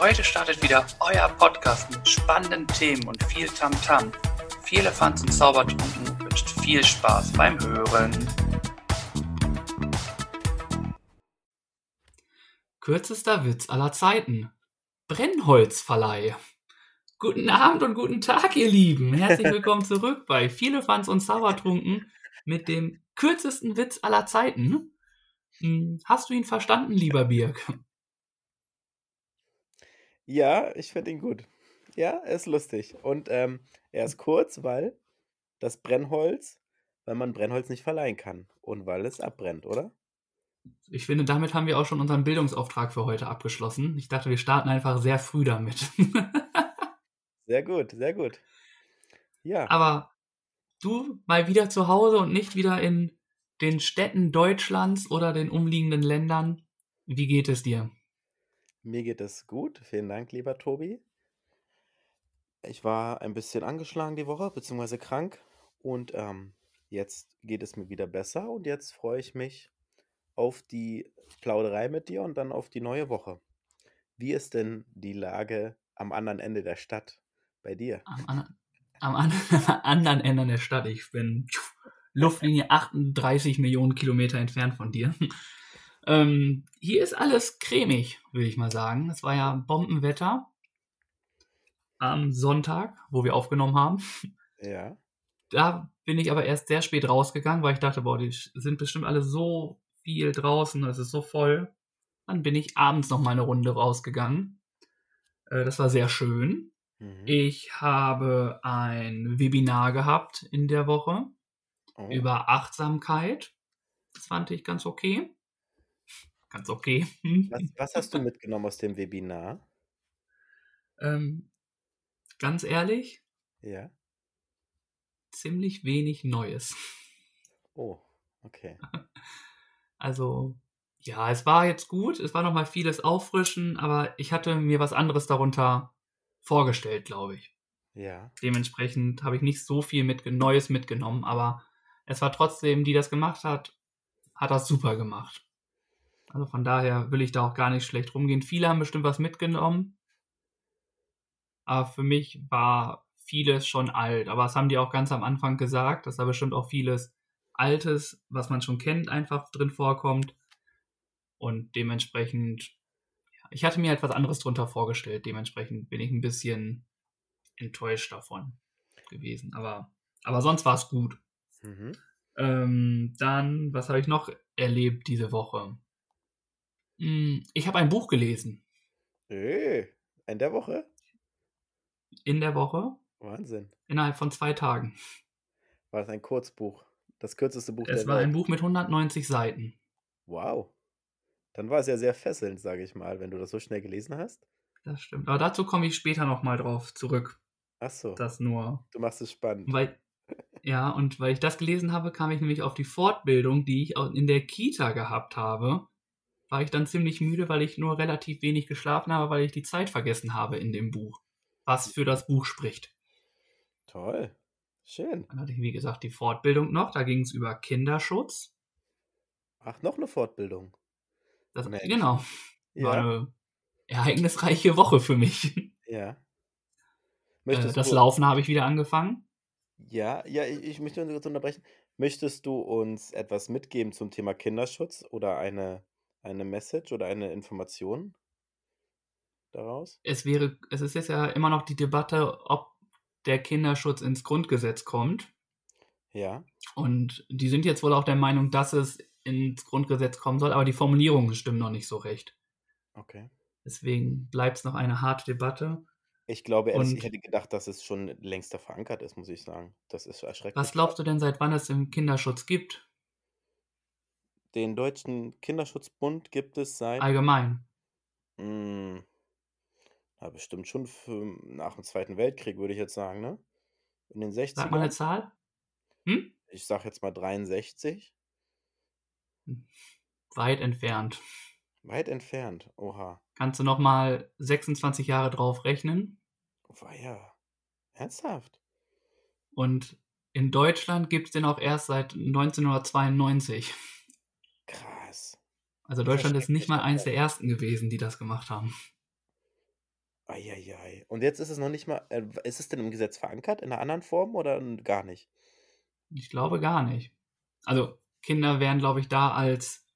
Heute startet wieder euer Podcast mit spannenden Themen und viel Tamtam. -Tam. Viel Elefants und Zaubertrunken wünscht viel Spaß beim Hören. Kürzester Witz aller Zeiten. Brennholzverleih. Guten Abend und guten Tag, ihr Lieben. Herzlich willkommen zurück bei Viele Fans und Sauertrunken mit dem kürzesten Witz aller Zeiten. Hm, hast du ihn verstanden, lieber Birg? Ja, ich finde ihn gut. Ja, er ist lustig. Und ähm, er ist kurz, weil das Brennholz, weil man Brennholz nicht verleihen kann und weil es abbrennt, oder? Ich finde, damit haben wir auch schon unseren Bildungsauftrag für heute abgeschlossen. Ich dachte, wir starten einfach sehr früh damit. sehr gut, sehr gut. Ja. Aber du mal wieder zu Hause und nicht wieder in den Städten Deutschlands oder den umliegenden Ländern. Wie geht es dir? Mir geht es gut. Vielen Dank, lieber Tobi. Ich war ein bisschen angeschlagen die Woche, beziehungsweise krank. Und ähm, jetzt geht es mir wieder besser. Und jetzt freue ich mich auf die Plauderei mit dir und dann auf die neue Woche. Wie ist denn die Lage am anderen Ende der Stadt bei dir? Am, an, am an, anderen Ende der Stadt. Ich bin Luftlinie 38 Millionen Kilometer entfernt von dir. Ähm, hier ist alles cremig, würde ich mal sagen. Es war ja Bombenwetter am Sonntag, wo wir aufgenommen haben. Ja. Da bin ich aber erst sehr spät rausgegangen, weil ich dachte, boah, die sind bestimmt alle so viel draußen, es ist so voll. Dann bin ich abends noch mal eine Runde rausgegangen. Äh, das war sehr schön. Mhm. Ich habe ein Webinar gehabt in der Woche oh. über Achtsamkeit. Das fand ich ganz okay. Ganz okay. Was, was hast du mitgenommen aus dem Webinar? Ähm, ganz ehrlich? Ja. Ziemlich wenig Neues. Oh, okay. Also, ja, es war jetzt gut. Es war nochmal vieles auffrischen, aber ich hatte mir was anderes darunter vorgestellt, glaube ich. Ja. Dementsprechend habe ich nicht so viel mit, Neues mitgenommen, aber es war trotzdem, die das gemacht hat, hat das super gemacht. Also von daher will ich da auch gar nicht schlecht rumgehen. Viele haben bestimmt was mitgenommen. Aber für mich war vieles schon alt. Aber das haben die auch ganz am Anfang gesagt, dass da bestimmt auch vieles Altes, was man schon kennt, einfach drin vorkommt. Und dementsprechend, ja, ich hatte mir etwas anderes drunter vorgestellt. Dementsprechend bin ich ein bisschen enttäuscht davon gewesen. Aber, aber sonst war es gut. Mhm. Ähm, dann, was habe ich noch erlebt diese Woche? Hm, ich habe ein Buch gelesen. In der Woche? In der Woche. Wahnsinn. Innerhalb von zwei Tagen. War es ein Kurzbuch? Das kürzeste Buch es der Welt? Es war ein Buch mit 190 Seiten. Wow. Dann war es ja sehr fesselnd, sage ich mal, wenn du das so schnell gelesen hast. Das stimmt. Aber dazu komme ich später nochmal drauf zurück. Ach so. Das nur. Du machst es spannend. Weil, ja, und weil ich das gelesen habe, kam ich nämlich auf die Fortbildung, die ich in der Kita gehabt habe war ich dann ziemlich müde, weil ich nur relativ wenig geschlafen habe, weil ich die Zeit vergessen habe in dem Buch, was für das Buch spricht. Toll. Schön. Dann hatte ich, wie gesagt, die Fortbildung noch. Da ging es über Kinderschutz. Ach, noch eine Fortbildung. Das, genau. Ja. War eine ereignisreiche Woche für mich. Ja. Möchtest das du, Laufen habe ich wieder angefangen. Ja, ja, ich, ich möchte kurz unterbrechen. Möchtest du uns etwas mitgeben zum Thema Kinderschutz oder eine eine Message oder eine Information daraus? Es wäre, es ist jetzt ja immer noch die Debatte, ob der Kinderschutz ins Grundgesetz kommt. Ja. Und die sind jetzt wohl auch der Meinung, dass es ins Grundgesetz kommen soll, aber die Formulierungen stimmen noch nicht so recht. Okay. Deswegen bleibt es noch eine harte Debatte. Ich glaube, ehrlich, ich hätte gedacht, dass es schon längst verankert ist, muss ich sagen. Das ist erschreckend. Was glaubst du denn, seit wann es im Kinderschutz gibt? Den Deutschen Kinderschutzbund gibt es seit. Allgemein. Hm, na, bestimmt schon für, nach dem Zweiten Weltkrieg, würde ich jetzt sagen, ne? In den 60ern. Sag mal eine Zahl. Hm? Ich sag jetzt mal 63. Weit entfernt. Weit entfernt, oha. Kannst du noch mal 26 Jahre drauf rechnen? War ja. Ernsthaft? Und in Deutschland gibt es den auch erst seit 1992. Also Deutschland ist nicht mal eins der ersten gewesen, die das gemacht haben. Ei, Und jetzt ist es noch nicht mal äh, ist es denn im Gesetz verankert in einer anderen Form oder gar nicht? Ich glaube gar nicht. Also, Kinder wären, glaube ich, da als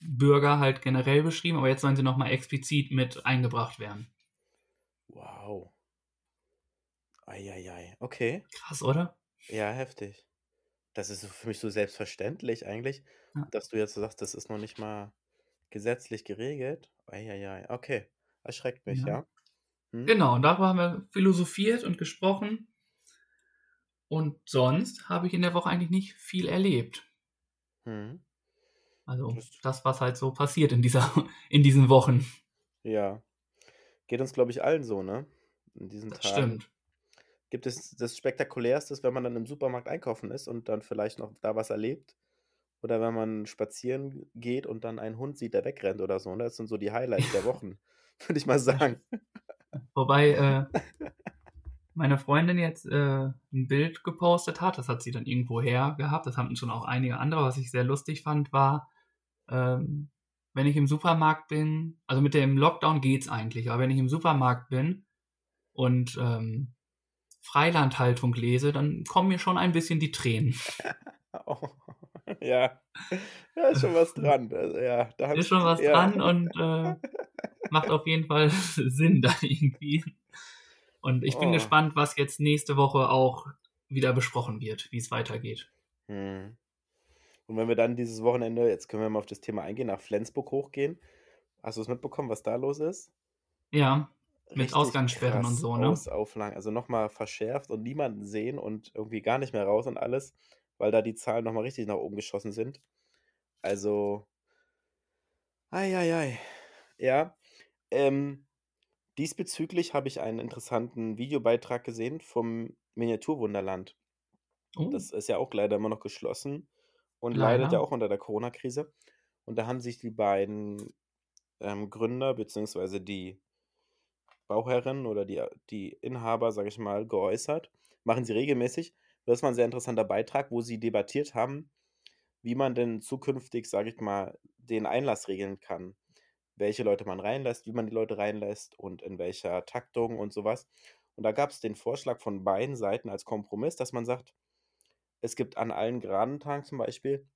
Bürger halt generell beschrieben, aber jetzt sollen sie nochmal explizit mit eingebracht werden. Wow. Eieiei. Okay. Krass, oder? Ja, heftig. Das ist für mich so selbstverständlich eigentlich, ja. dass du jetzt sagst, das ist noch nicht mal gesetzlich geregelt. Eieiei. Okay. Erschreckt mich, ja. ja? Hm? Genau, und darüber haben wir philosophiert und gesprochen. Und sonst habe ich in der Woche eigentlich nicht viel erlebt. Hm. Also das, was halt so passiert in, dieser, in diesen Wochen. Ja. Geht uns, glaube ich, allen so, ne? In diesen das Tagen. Stimmt. Gibt es das Spektakulärste, wenn man dann im Supermarkt einkaufen ist und dann vielleicht noch da was erlebt? Oder wenn man spazieren geht und dann einen Hund sieht, der wegrennt oder so. Ne? Das sind so die Highlights der Wochen, würde ich mal sagen. Wobei äh, meine Freundin jetzt äh, ein Bild gepostet hat, das hat sie dann irgendwo her gehabt, das haben schon auch einige andere, was ich sehr lustig fand, war, ähm, wenn ich im Supermarkt bin, also mit dem Lockdown geht's eigentlich, aber wenn ich im Supermarkt bin und ähm, Freilandhaltung lese, dann kommen mir schon ein bisschen die Tränen. oh, ja, da ist schon was dran. Also, ja, da ist schon was ja. dran und äh, macht auf jeden Fall Sinn da irgendwie. Und ich bin oh. gespannt, was jetzt nächste Woche auch wieder besprochen wird, wie es weitergeht. Hm. Und wenn wir dann dieses Wochenende, jetzt können wir mal auf das Thema eingehen, nach Flensburg hochgehen. Hast du es mitbekommen, was da los ist? Ja, mit Ausgangssperren und so, ne? Ausauflagen, also nochmal verschärft und niemanden sehen und irgendwie gar nicht mehr raus und alles, weil da die Zahlen nochmal richtig nach oben geschossen sind. Also, ei, Ja, ähm, diesbezüglich habe ich einen interessanten Videobeitrag gesehen vom Miniaturwunderland. Oh. Das ist ja auch leider immer noch geschlossen und leidet ja auch unter der Corona-Krise. Und da haben sich die beiden ähm, Gründer beziehungsweise die Bauherren oder die, die Inhaber, sage ich mal, geäußert. Machen sie regelmäßig. Das war ein sehr interessanter Beitrag, wo sie debattiert haben, wie man denn zukünftig, sage ich mal, den Einlass regeln kann. Welche Leute man reinlässt, wie man die Leute reinlässt und in welcher Taktung und sowas. Und da gab es den Vorschlag von beiden Seiten als Kompromiss, dass man sagt, es gibt an allen geraden Tagen zum Beispiel,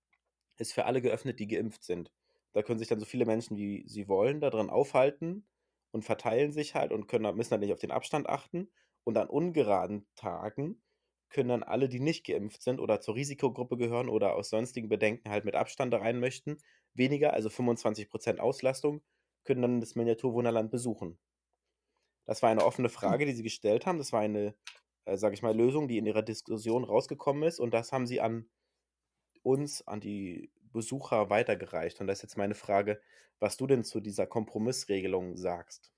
ist für alle geöffnet, die geimpft sind. Da können sich dann so viele Menschen, wie sie wollen, da drin aufhalten und verteilen sich halt und können, müssen dann nicht auf den Abstand achten. Und an ungeraden Tagen können dann alle, die nicht geimpft sind oder zur Risikogruppe gehören oder aus sonstigen Bedenken halt mit Abstand da rein möchten, weniger, also 25% Auslastung, können dann das Miniaturwunderland besuchen. Das war eine offene Frage, die sie gestellt haben. Das war eine äh, sage ich mal, Lösung, die in ihrer Diskussion rausgekommen ist. Und das haben sie an uns, an die Besucher weitergereicht. Und das ist jetzt meine Frage, was du denn zu dieser Kompromissregelung sagst.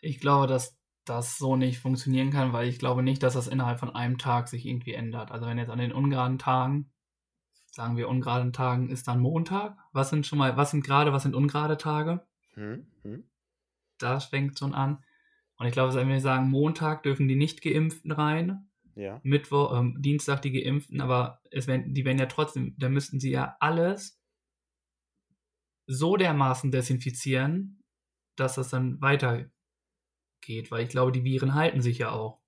Ich glaube, dass das so nicht funktionieren kann, weil ich glaube nicht, dass das innerhalb von einem Tag sich irgendwie ändert. Also wenn jetzt an den ungeraden Tagen, sagen wir ungeraden Tagen, ist dann Montag. Was sind schon mal, was sind gerade, was sind ungerade Tage? Hm, hm. Da fängt schon an. Und ich glaube, wenn wir sagen, Montag dürfen die Nicht-Geimpften rein, ja. Mittwoch, ähm, Dienstag die Geimpften, aber es werden, die werden ja trotzdem, da müssten sie ja alles so dermaßen desinfizieren, dass das dann weitergeht, weil ich glaube, die Viren halten sich ja auch.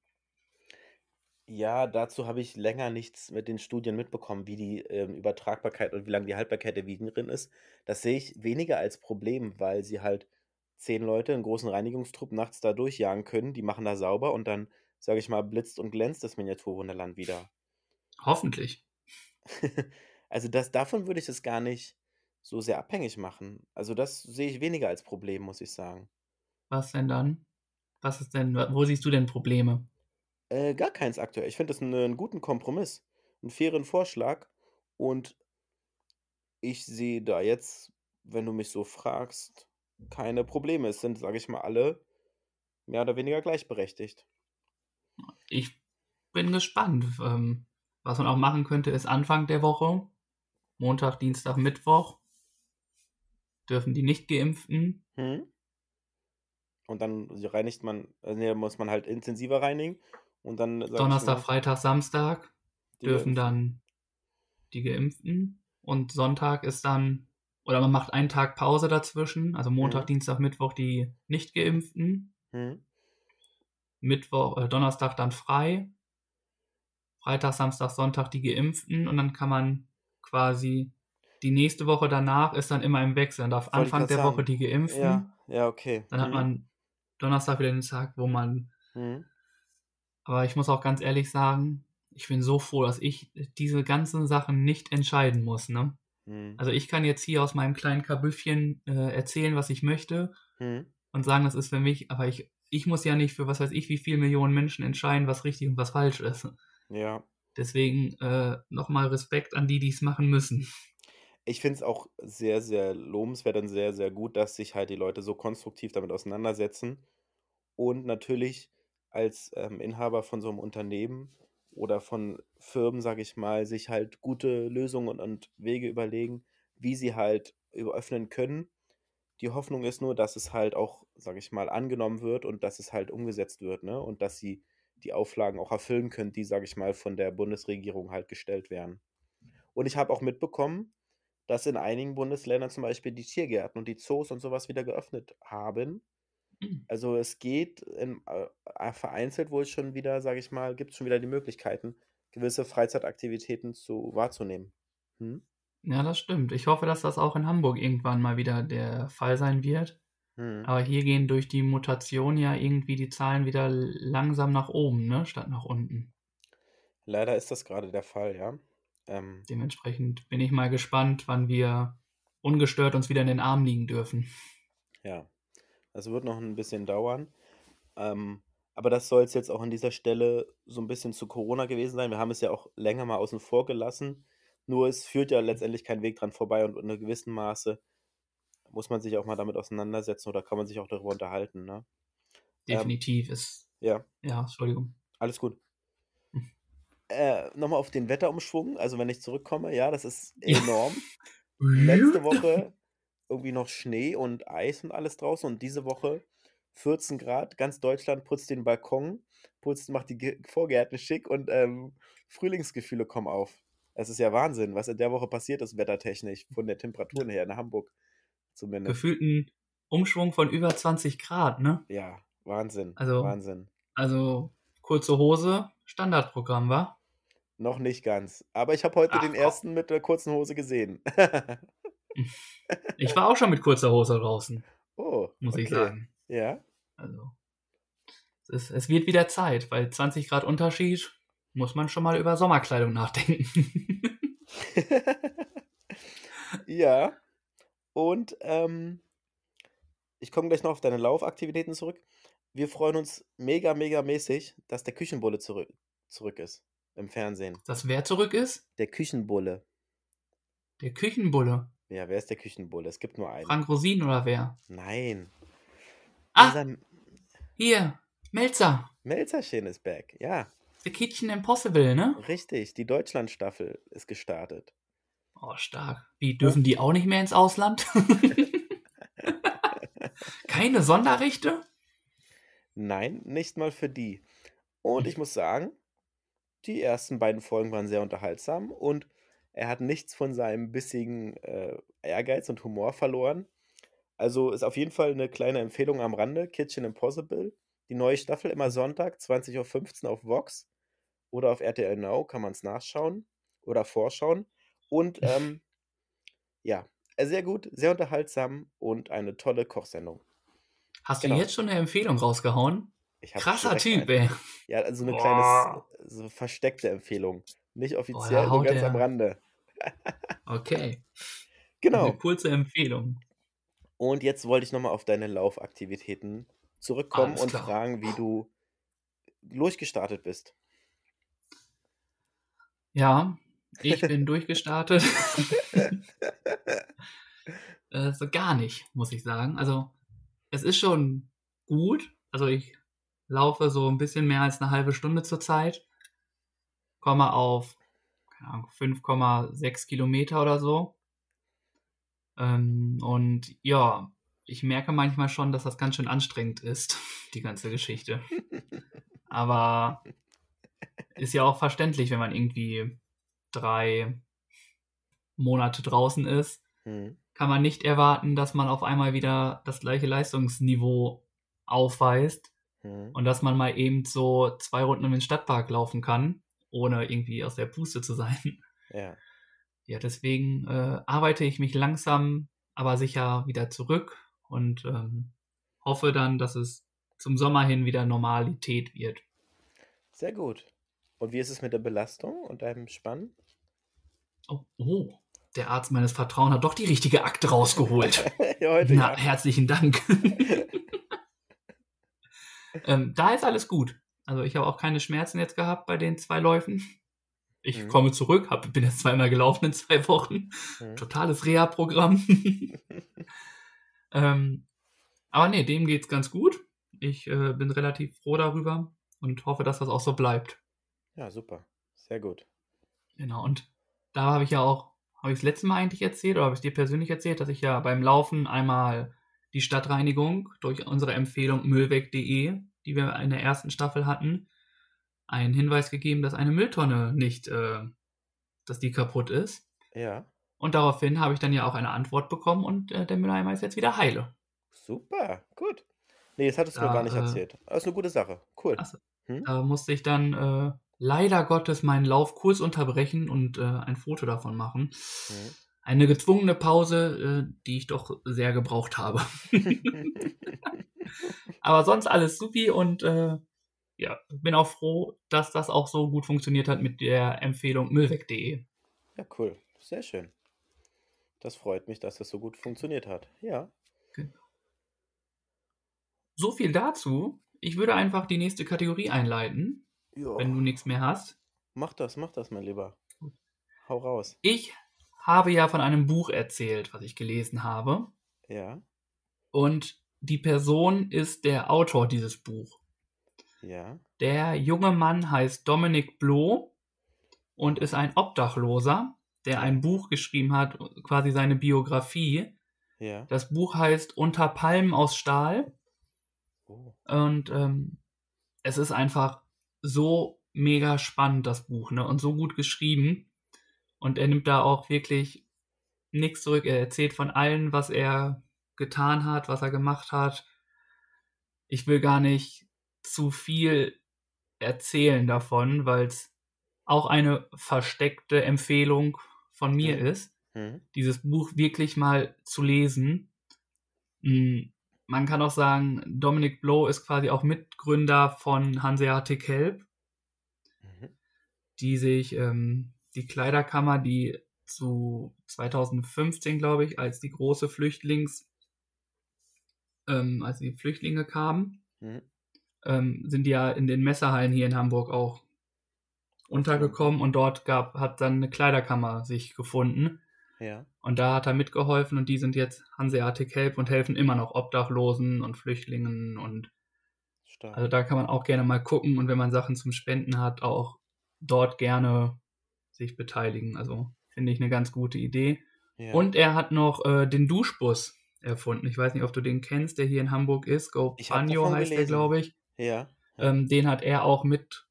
Ja, dazu habe ich länger nichts mit den Studien mitbekommen, wie die ähm, Übertragbarkeit und wie lange die Haltbarkeit der Viren ist. Das sehe ich weniger als Problem, weil sie halt zehn Leute, einen großen Reinigungstrupp nachts da durchjagen können. Die machen da sauber und dann, sage ich mal, blitzt und glänzt das Miniaturwunderland wieder. Hoffentlich. also das, davon würde ich es gar nicht so sehr abhängig machen. Also das sehe ich weniger als Problem, muss ich sagen. Was denn dann? Was ist denn, wo siehst du denn Probleme? Äh, gar keins aktuell. Ich finde das einen, einen guten Kompromiss, einen fairen Vorschlag und ich sehe da jetzt, wenn du mich so fragst, keine Probleme. Es sind, sage ich mal, alle mehr oder weniger gleichberechtigt. Ich bin gespannt. Ähm, was man auch machen könnte, ist Anfang der Woche, Montag, Dienstag, Mittwoch, dürfen die Nicht-Geimpften. Hm. Und dann reinigt man, also muss man halt intensiver reinigen. Und dann Donnerstag, mal, Freitag, Samstag dürfen dann die Geimpften. Und Sonntag ist dann oder man macht einen Tag Pause dazwischen, also Montag, Mhm. Dienstag, Mittwoch die nicht geimpften, Hm? Mittwoch, äh, Donnerstag dann frei, Freitag, Samstag, Sonntag die geimpften und dann kann man quasi die nächste Woche danach ist dann immer im Wechsel. Dann darf Wollte Anfang der Woche sagen. die geimpften, Ja, ja, okay. dann hat Mhm. man Donnerstag wieder den Tag, wo man Hm? Aber ich muss auch ganz ehrlich sagen, ich bin so froh, dass ich diese ganzen Sachen nicht entscheiden muss. Ne? Hm? Also ich kann jetzt hier aus meinem kleinen Kabüffchen äh, erzählen, was ich möchte Hm? und sagen, das ist für mich, aber ich, ich muss ja nicht für was weiß ich, wie viele Millionen Menschen entscheiden, was richtig und was falsch ist. Ja. Deswegen äh, nochmal Respekt an die, die es machen müssen. Ich finde es auch sehr, sehr lobenswert und sehr, sehr gut, dass sich halt die Leute so konstruktiv damit auseinandersetzen und natürlich als ähm, Inhaber von so einem Unternehmen oder von Firmen, sage ich mal, sich halt gute Lösungen und, und Wege überlegen, wie sie halt öffnen können. Die Hoffnung ist nur, dass es halt auch, sage ich mal, angenommen wird und dass es halt umgesetzt wird, ne? Und dass sie die Auflagen auch erfüllen können, die, sage ich mal, von der Bundesregierung halt gestellt werden. Und ich habe auch mitbekommen, dass in einigen Bundesländern zum Beispiel die Tiergärten und die Zoos und sowas wieder geöffnet haben. Hm. Also es geht in, äh, vereinzelt wohl schon wieder, sage ich mal, gibt es schon wieder die Möglichkeiten, gewisse Freizeitaktivitäten zu wahrzunehmen. Hm? Ja, das stimmt. Ich hoffe, dass das auch in Hamburg irgendwann mal wieder der Fall sein wird. Hm. Aber hier gehen durch die Mutation ja irgendwie die Zahlen wieder langsam nach oben, ne? Statt nach unten. Leider ist das gerade der Fall, ja. Ähm, Dementsprechend bin ich mal gespannt, wann wir ungestört uns wieder in den Arm liegen dürfen. ja, das wird noch ein bisschen dauern. Ähm, aber das soll es jetzt auch an dieser Stelle so ein bisschen zu Corona gewesen sein. Wir haben es ja auch länger mal außen vor gelassen. Nur es führt ja letztendlich kein Weg dran vorbei und in einem gewissen Maße muss man sich auch mal damit auseinandersetzen oder kann man sich auch darüber unterhalten, ne? Ähm, Definitiv ist. ja, Ja, Entschuldigung. alles gut. Hm. Äh, nochmal auf den Wetterumschwung, also wenn ich zurückkomme, ja, das ist enorm. Letzte Woche irgendwie noch Schnee und Eis und alles draußen und diese Woche 14 Grad, ganz Deutschland putzt den Balkon, putzt, macht die Vorgärten schick und ähm, Frühlingsgefühle kommen auf. Es ist ja Wahnsinn, was in der Woche passiert ist, wettertechnisch, von der Temperaturen her, in Hamburg zumindest. Gefühlten Umschwung von über 20 Grad, ne? Ja, Wahnsinn, Also, Wahnsinn. also kurze Hose, Standardprogramm, war? Noch nicht ganz. Aber ich habe heute Ach den komm. ersten mit der kurzen Hose gesehen. Ich war auch schon mit kurzer Hose draußen, oh, muss ich okay. sagen. Ja, Also, es, ist, es wird wieder Zeit. Bei 20 Grad Unterschied muss man schon mal über Sommerkleidung nachdenken. ja. Und ähm, ich komme gleich noch auf deine Laufaktivitäten zurück. Wir freuen uns mega, mega mäßig, dass der Küchenbulle zurück, zurück ist im Fernsehen. Dass wer zurück ist? Der Küchenbulle. Der Küchenbulle. Ja, wer ist der Küchenbulle? Es gibt nur einen. Frank Rosin oder wer? Nein. Ah, Unser hier, Melzer. Melzerchen ist back. Ja, The Kitchen Impossible, ne? richtig. Die Deutschlandstaffel ist gestartet. Oh, stark. Wie, dürfen die auch nicht mehr ins Ausland? Keine Sonderrechte? Nein, nicht mal für die. Und ich muss sagen, die ersten beiden Folgen waren sehr unterhaltsam und er hat nichts von seinem bissigen äh, Ehrgeiz und Humor verloren. Also ist auf jeden Fall eine kleine Empfehlung am Rande. Kitchen Impossible. Die neue Staffel immer Sonntag, 20.15 Uhr auf Vox oder auf RTL Now kann man es nachschauen oder vorschauen. Und ähm, ja, äh, sehr gut, sehr unterhaltsam und eine tolle Kochsendung. Hast Genau. du jetzt schon eine Empfehlung rausgehauen? Krasser Typ, ey. Ja, also eine Boah. kleine, so versteckte Empfehlung. Nicht offiziell, nur haut ganz er- am Rande. Okay. Genau. Eine kurze Empfehlung. Und jetzt wollte ich nochmal auf deine Laufaktivitäten zurückkommen Alles und klar. fragen, wie du durchgestartet bist. Ja, ich bin durchgestartet. äh, so gar nicht, muss ich sagen. Also, es ist schon gut. Also, ich laufe so ein bisschen mehr als eine halbe Stunde zurzeit. Komme auf keine Ahnung, 5,6 Kilometer oder so. Ähm, und ja, ich merke manchmal schon, dass das ganz schön anstrengend ist, die ganze Geschichte. Aber ist ja auch verständlich, wenn man irgendwie drei Monate draußen ist. Hm. kann man nicht erwarten, dass man auf einmal wieder das gleiche Leistungsniveau aufweist Mhm. und dass man mal eben so zwei Runden um den Stadtpark laufen kann, ohne irgendwie aus der Puste zu sein. Ja. Ja, deswegen äh, arbeite ich mich langsam, aber sicher wieder zurück und ähm, hoffe dann, dass es zum Sommer hin wieder Normalität wird. Sehr gut. Und wie ist es mit der Belastung und deinem Spannen? Oh, oh, der Arzt meines Vertrauens hat doch die richtige Akte rausgeholt. Heute, Na, ja. herzlichen Dank. ähm, da ist alles gut. Also ich habe auch keine Schmerzen jetzt gehabt bei den zwei Läufen. Ich Mhm. komme zurück, hab, bin jetzt zweimal gelaufen in zwei Wochen. Mhm. Totales Reha-Programm. ähm, aber nee, dem geht's ganz gut. Ich äh, bin relativ froh darüber und hoffe, dass das auch so bleibt. Ja, super. Sehr gut. Genau, und da habe ich ja auch, habe ich das letzte Mal eigentlich erzählt oder habe ich es dir persönlich erzählt, dass ich ja beim Laufen einmal die Stadtreinigung durch unsere Empfehlung müllweg.de, die wir in der ersten Staffel hatten, einen Hinweis gegeben, dass eine Mülltonne nicht, äh, dass die kaputt ist. Ja, Und daraufhin habe ich dann ja auch eine Antwort bekommen und äh, der Mülleimer ist jetzt wieder heile. super. Gut. Nee, das hattest du mir Da, gar nicht äh, erzählt. Aber ist eine gute Sache. Cool. Ach so. Hm? Da musste ich dann äh, leider Gottes meinen Lauf kurz unterbrechen und äh, ein Foto davon machen. Mhm. Eine gezwungene Pause, äh, die ich doch sehr gebraucht habe. Aber sonst alles supi und äh, ja, bin auch froh, dass das auch so gut funktioniert hat mit der Empfehlung müllweg.de. Ja, cool. Sehr schön. Das freut mich, dass das so gut funktioniert hat. Ja. So viel dazu. Ich würde einfach die nächste Kategorie einleiten, ja. wenn du nichts mehr hast. Mach das, mach das, mein Lieber. Hau raus. Ich habe ja von einem Buch erzählt, was ich gelesen habe. Ja, Und die Person ist der Autor dieses Buch. ja, Der junge Mann heißt Dominic Bloh und ist ein Obdachloser, der ein Buch geschrieben hat, quasi seine Biografie. ja. Das Buch heißt Unter Palmen aus Stahl Oh. und ähm, es ist einfach so mega spannend, das Buch, ne? Und so gut geschrieben. Und er nimmt da auch wirklich nichts zurück. Er erzählt von allen, was er getan hat, was er gemacht hat. Ich will gar nicht zu viel erzählen davon, weil es auch eine versteckte Empfehlung von mir Mhm. ist, Hm. dieses Buch wirklich mal zu lesen. Man kann auch sagen, Dominic Blow ist quasi auch Mitgründer von Hanseatic Help, Mhm. die sich ähm, die Kleiderkammer, die zu 2015, glaube ich, als die große Flüchtlings, ähm, als die Flüchtlinge kamen, Mhm. ähm, sind die ja in den Messerhallen hier in Hamburg auch untergekommen und dort gab, hat dann eine Kleiderkammer sich gefunden. Ja. Und da hat er mitgeholfen und die sind jetzt Hanseatic Help und helfen immer noch Obdachlosen und Flüchtlingen und Stark. also da kann man auch gerne mal gucken und wenn man Sachen zum Spenden hat, auch dort gerne sich beteiligen. Also finde ich eine ganz gute Idee. ja. Und er hat noch äh, den Duschbus erfunden. Ich weiß nicht, ob du den kennst, der hier in Hamburg ist. Go davon heißt der, gelesen. glaube ich. Ja. Ähm, den hat er auch mit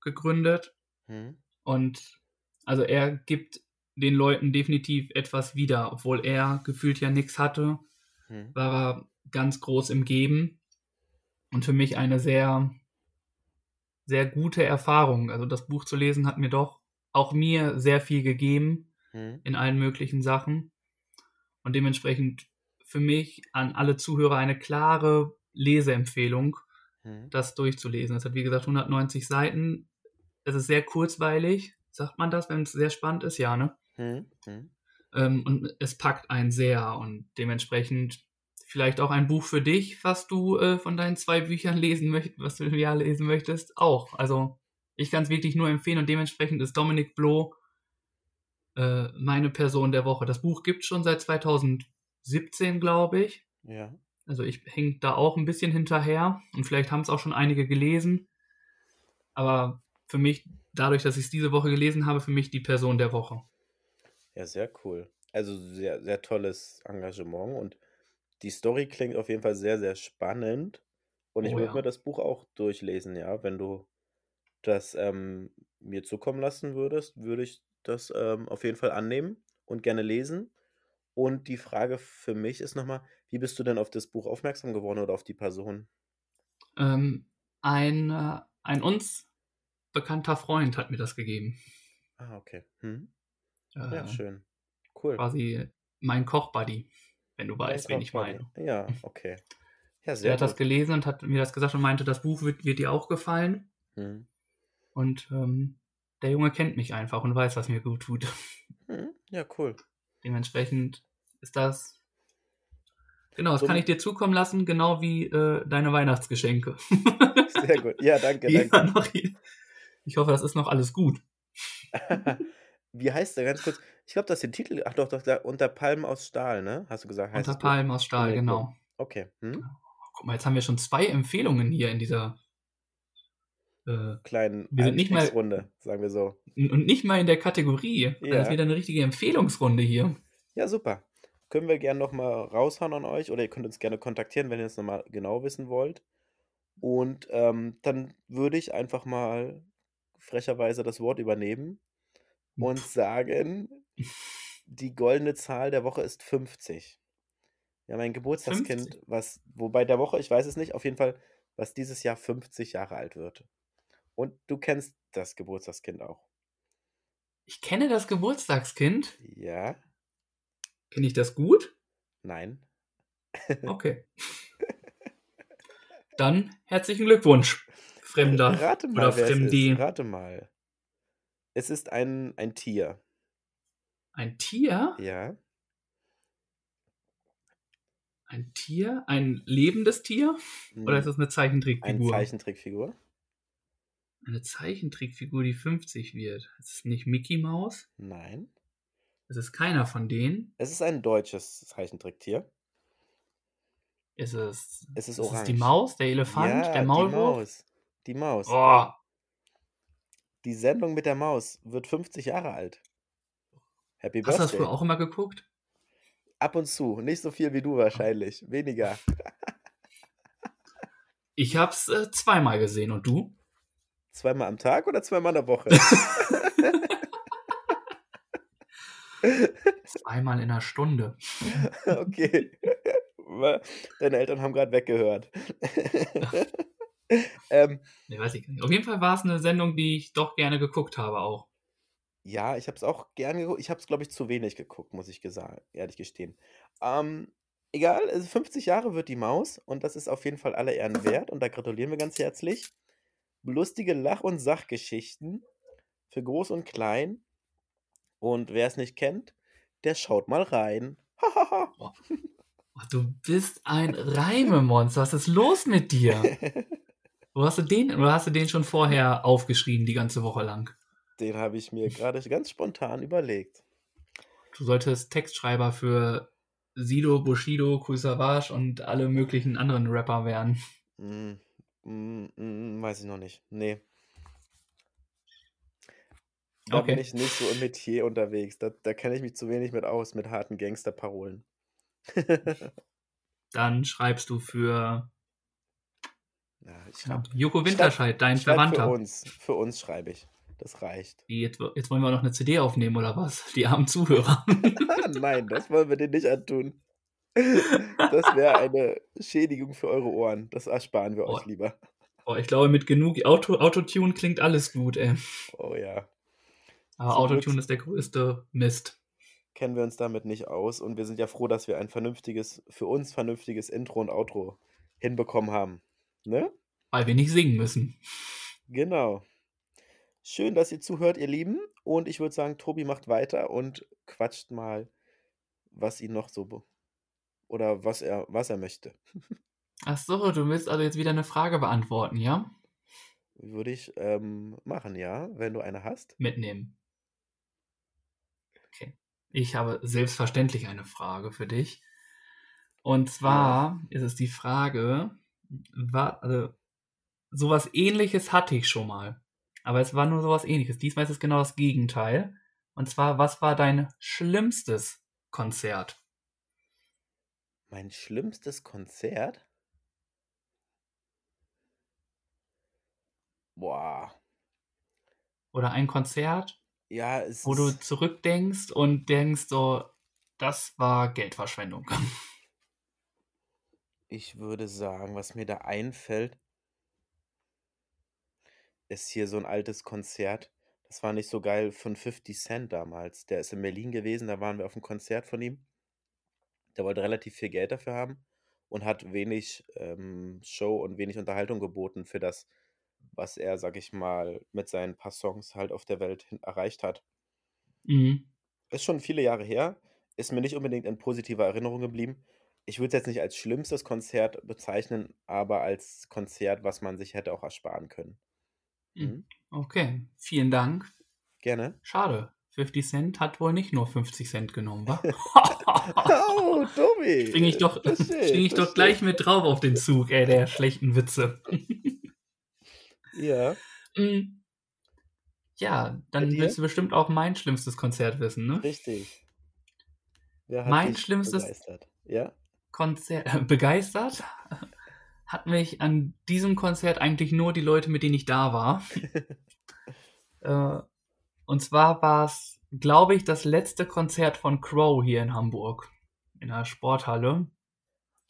gegründet. Hm. Und also er gibt den Leuten definitiv etwas wieder, obwohl er gefühlt ja nichts hatte, Hm. war er ganz groß im Geben und für mich eine sehr, sehr gute Erfahrung. Also das Buch zu lesen hat mir doch auch mir sehr viel gegeben Hm. in allen möglichen Sachen und dementsprechend für mich an alle Zuhörer eine klare Leseempfehlung, Hm. das durchzulesen. Es hat wie gesagt 190 Seiten. Es ist sehr kurzweilig, sagt man das, wenn es sehr spannend ist, ja, ne? Hm. Hm. Ähm, und es packt einen sehr und dementsprechend vielleicht auch ein Buch für dich, was du äh, von deinen zwei Büchern lesen möchtest, was du im Jahr lesen möchtest, auch. Also ich kann es wirklich nur empfehlen und dementsprechend ist Dominik Bloh äh, meine Person der Woche. Das Buch gibt schon seit 2017, glaube ich. Ja. Also ich hänge da auch ein bisschen hinterher und vielleicht haben es auch schon einige gelesen. Aber für mich, dadurch, dass ich es diese Woche gelesen habe, für mich die Person der Woche. Ja, sehr cool. Also sehr, sehr tolles Engagement und die Story klingt auf jeden Fall sehr, sehr spannend. Und ich Oh würde ja. mir das Buch auch durchlesen, ja. Wenn du das ähm, mir zukommen lassen würdest, würde ich das ähm, auf jeden Fall annehmen und gerne lesen. Und die Frage für mich ist nochmal, wie bist du denn auf das Buch aufmerksam geworden oder auf die Person? Ähm, ein, äh, ein uns bekannter Freund hat mir das gegeben. Ah, okay. Hm. Äh, Ja, schön. Cool. quasi mein Kochbuddy, wenn du weißt, wen ich meine. Ja, okay. Ja, Der sehr hat das gelesen und hat mir das gesagt und meinte, das Buch wird, wird dir auch gefallen. Hm. Und ähm, der Junge kennt mich einfach und weiß, was mir gut tut. Hm. Ja, cool. Dementsprechend ist das. Genau, das So- kann ich dir zukommen lassen, genau wie äh, deine Weihnachtsgeschenke. Sehr gut. Ja, danke, Die danke. noch. Ich hoffe, das ist noch alles gut. Wie heißt der ganz kurz? Ich glaube, das ist der Titel. Ach doch, doch, da, unter Palmen aus Stahl, ne? Hast du gesagt? Heißt Unter? Palmen aus Stahl, genau. Okay. Hm? Guck mal, jetzt haben wir schon zwei Empfehlungen hier in dieser. Äh, Kleinen Wir sind nicht mal- Einstiegsrunde, sagen wir so. und nicht mal in der Kategorie. Ja. Das ist wieder eine richtige Empfehlungsrunde hier. Ja, super. Können wir gerne nochmal raushauen an euch oder ihr könnt uns gerne kontaktieren, wenn ihr es nochmal genau wissen wollt. Und ähm, dann würde ich einfach mal frecherweise das Wort übernehmen und sagen, die goldene Zahl der Woche ist 50. Ja, mein Geburtstagskind, 50? was, wobei der Woche, ich weiß es nicht, auf jeden Fall, was dieses Jahr 50 Jahre alt wird. Und du kennst das Geburtstagskind auch. Ich kenne das Geburtstagskind. Ja? Kenne ich das gut? Nein? Okay. Dann herzlichen Glückwunsch, Fremder. Rate mal, oder Fremde. ist. Rate mal. Es ist ein, ein Tier. Ein Tier? Ja? Ein Tier? Ein lebendes Tier? Oder ist das eine Eine Zeichentrickfigur? Zeichentrickfigur? Eine Zeichentrickfigur, die 50 wird. Es ist nicht Mickey Mouse. Nein. Es ist keiner von denen. Es ist ein deutsches Zeichentricktier. Es ist, Es ist ist es orange. die Maus, der Elefant, ja, der die Maulwurf. Maus. Die Maus. Oh, Die Sendung mit der Maus wird 50 Jahre alt. Happy hast du das Birthday. früher auch immer geguckt? Ab und zu. Nicht so viel wie du wahrscheinlich. Weniger. Ich hab's äh, zweimal gesehen und du? Zweimal am Tag oder zweimal in der Woche? Zweimal in einer Stunde. okay. Deine Eltern haben gerade weggehört. Ähm, Nee, weiß ich nicht. Auf jeden Fall war es eine Sendung, die ich doch gerne geguckt habe auch. ja, ich habe es auch gern geguckt. Ich habe es, glaube ich, zu wenig geguckt, muss ich gesagt, ehrlich gestehen. Ähm, egal, also 50 Jahre wird die Maus und das ist auf jeden Fall aller Ehren wert und da gratulieren wir ganz herzlich. Lustige Lach- und Sachgeschichten für groß und klein. Und wer es nicht kennt, der schaut mal rein. Oh, du bist ein Reimemonster. Was ist los mit dir? Wo hast du den, oder hast du den schon vorher aufgeschrieben, die ganze Woche lang? Den habe ich mir gerade ganz spontan überlegt. Du solltest Textschreiber für Sido, Bushido, Kool Savas und alle möglichen anderen Rapper werden. Mm, mm, mm, weiß ich noch nicht. Nee. Da bin Okay. ich nicht so im Metier unterwegs. Da, da kenne ich mich zu wenig mit aus, mit harten Gangsterparolen. Dann schreibst du für ja, ich ja, Joko Winterscheid, dein schreib für Verwandter. uns. Für uns schreibe ich. Das reicht. Jetzt, jetzt wollen wir noch eine CD aufnehmen oder was? Die armen Zuhörer. Nein, das wollen wir denen nicht antun. Das wäre eine Schädigung für eure Ohren. Das ersparen wir euch Oh. lieber. Oh, ich glaube, mit genug Auto, Autotune klingt alles gut, ey. Oh ja. Aber Zum Autotune ist der größte Mist. kennen wir uns damit nicht aus und wir sind ja froh, dass wir ein vernünftiges, für uns vernünftiges Intro und Outro hinbekommen haben. Ne? Weil wir nicht singen müssen. Genau. Schön, dass ihr zuhört, ihr Lieben. Und ich würde sagen, Tobi macht weiter und quatscht mal, was ihn noch so oder was er, was er möchte. Ach so, du willst also jetzt wieder eine Frage beantworten, ja? Würde ich ähm, machen, ja, wenn du eine hast. Mitnehmen. Okay. Ich habe selbstverständlich eine Frage für dich. Und zwar ist es die Frage, war, also, sowas ähnliches hatte ich schon mal. Aber es war nur sowas ähnliches. Diesmal ist es genau das Gegenteil. Und zwar, was war dein schlimmstes Konzert? Mein schlimmstes Konzert? Boah. Oder ein Konzert, Ja, wo du zurückdenkst und denkst so, das war Geldverschwendung. Ich würde sagen, was mir da einfällt, ist hier so ein altes Konzert. Das war nicht so geil von 50 Cent damals. Der ist in Berlin gewesen, da waren wir auf 'm Konzert von ihm. Der wollte relativ viel Geld dafür haben und hat wenig, ähm, Show und wenig Unterhaltung geboten für das, was er, sage ich mal, mit seinen paar Songs halt auf der Welt hin erreicht hat. Mhm. Ist schon viele Jahre her, ist mir nicht unbedingt in positiver Erinnerung geblieben. Ich würde es jetzt nicht als schlimmstes Konzert bezeichnen, aber als Konzert, was man sich hätte auch ersparen können. Hm, Mhm. okay, vielen Dank. Gerne. Schade, 50 Cent hat wohl nicht nur 50 Cent genommen, wa? Oh, Tobi, Springe ich doch, verstehe, springe ich doch gleich mit drauf auf den Zug, ey, der schlechten Witze. Ja. Hm. Ja, dann willst du bestimmt auch mein schlimmstes Konzert wissen, ne? Richtig. Mein schlimmstes begeistert? Ja? Konzert äh, begeistert hat mich an diesem Konzert eigentlich nur die Leute, mit denen ich da war. äh, und zwar war es, glaube ich, das letzte Konzert von Crow hier in Hamburg in der Sporthalle.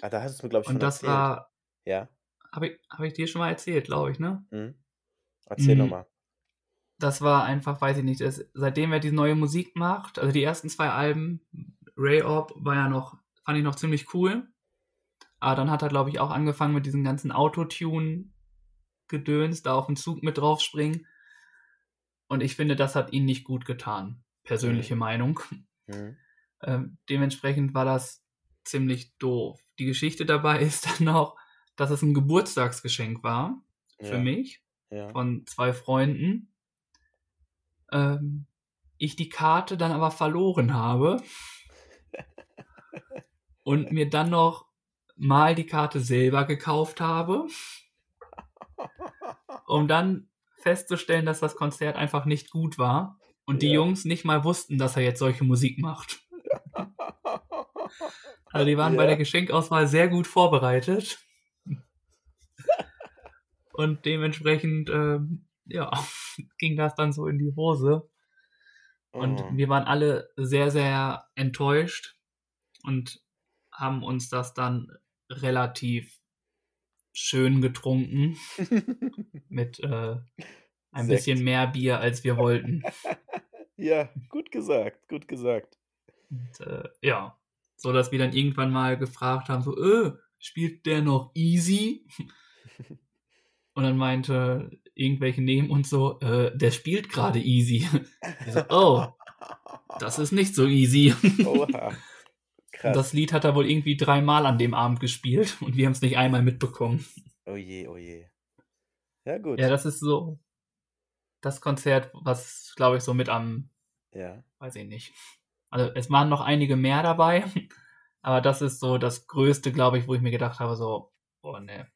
Ah, da hast du's mir, glaube ich, von Und das erzählt. war, Ja. habe ich, hab ich dir schon mal erzählt, glaube ich, ne? Mhm. Erzähl Mhm. noch mal. Das war einfach, weiß ich nicht, das, seitdem er die neue Musik macht, also die ersten zwei Alben, Ray Orb war ja noch, fand ich noch ziemlich cool. Aber dann hat er, glaube ich, auch angefangen mit diesem ganzen Autotune-Gedöns, da auf den Zug mit drauf springen. Und ich finde, das hat ihn nicht gut getan. Persönliche Meinung. Mhm. Ähm, dementsprechend war das ziemlich doof. Die Geschichte dabei ist dann noch, dass es ein Geburtstagsgeschenk war für Ja. mich Ja. von zwei Freunden. Ähm, ich die Karte dann aber verloren habe und mir dann noch mal die Karte selber gekauft habe, um dann festzustellen, dass das Konzert einfach nicht gut war und die Ja. Jungs nicht mal wussten, dass er jetzt solche Musik macht. Also die waren bei Ja. der Geschenkauswahl sehr gut vorbereitet. Und dementsprechend, ähm, ja, ging das dann so in die Hose. Und Oh. wir waren alle sehr, sehr enttäuscht und haben uns das dann relativ schön getrunken mit äh, ein Sekt. bisschen mehr Bier, als wir wollten. Ja, gut gesagt, gut gesagt. Und, äh, ja, so dass wir dann irgendwann mal gefragt haben, so, äh, spielt der noch easy? Und dann meinte irgendwelche neben uns so, äh, der spielt gerade easy. So, oh, das ist nicht so easy. Oha. Und Krass. das Lied hat er wohl irgendwie dreimal an dem Abend gespielt und wir haben es nicht einmal mitbekommen. Oh je, oh je. Ja, gut. Ja, das ist so das Konzert, was, glaube ich, so mit am, ja. weiß ich nicht. Also es waren noch einige mehr dabei, aber das ist so das Größte, glaube ich, wo ich mir gedacht habe, so, oh ne,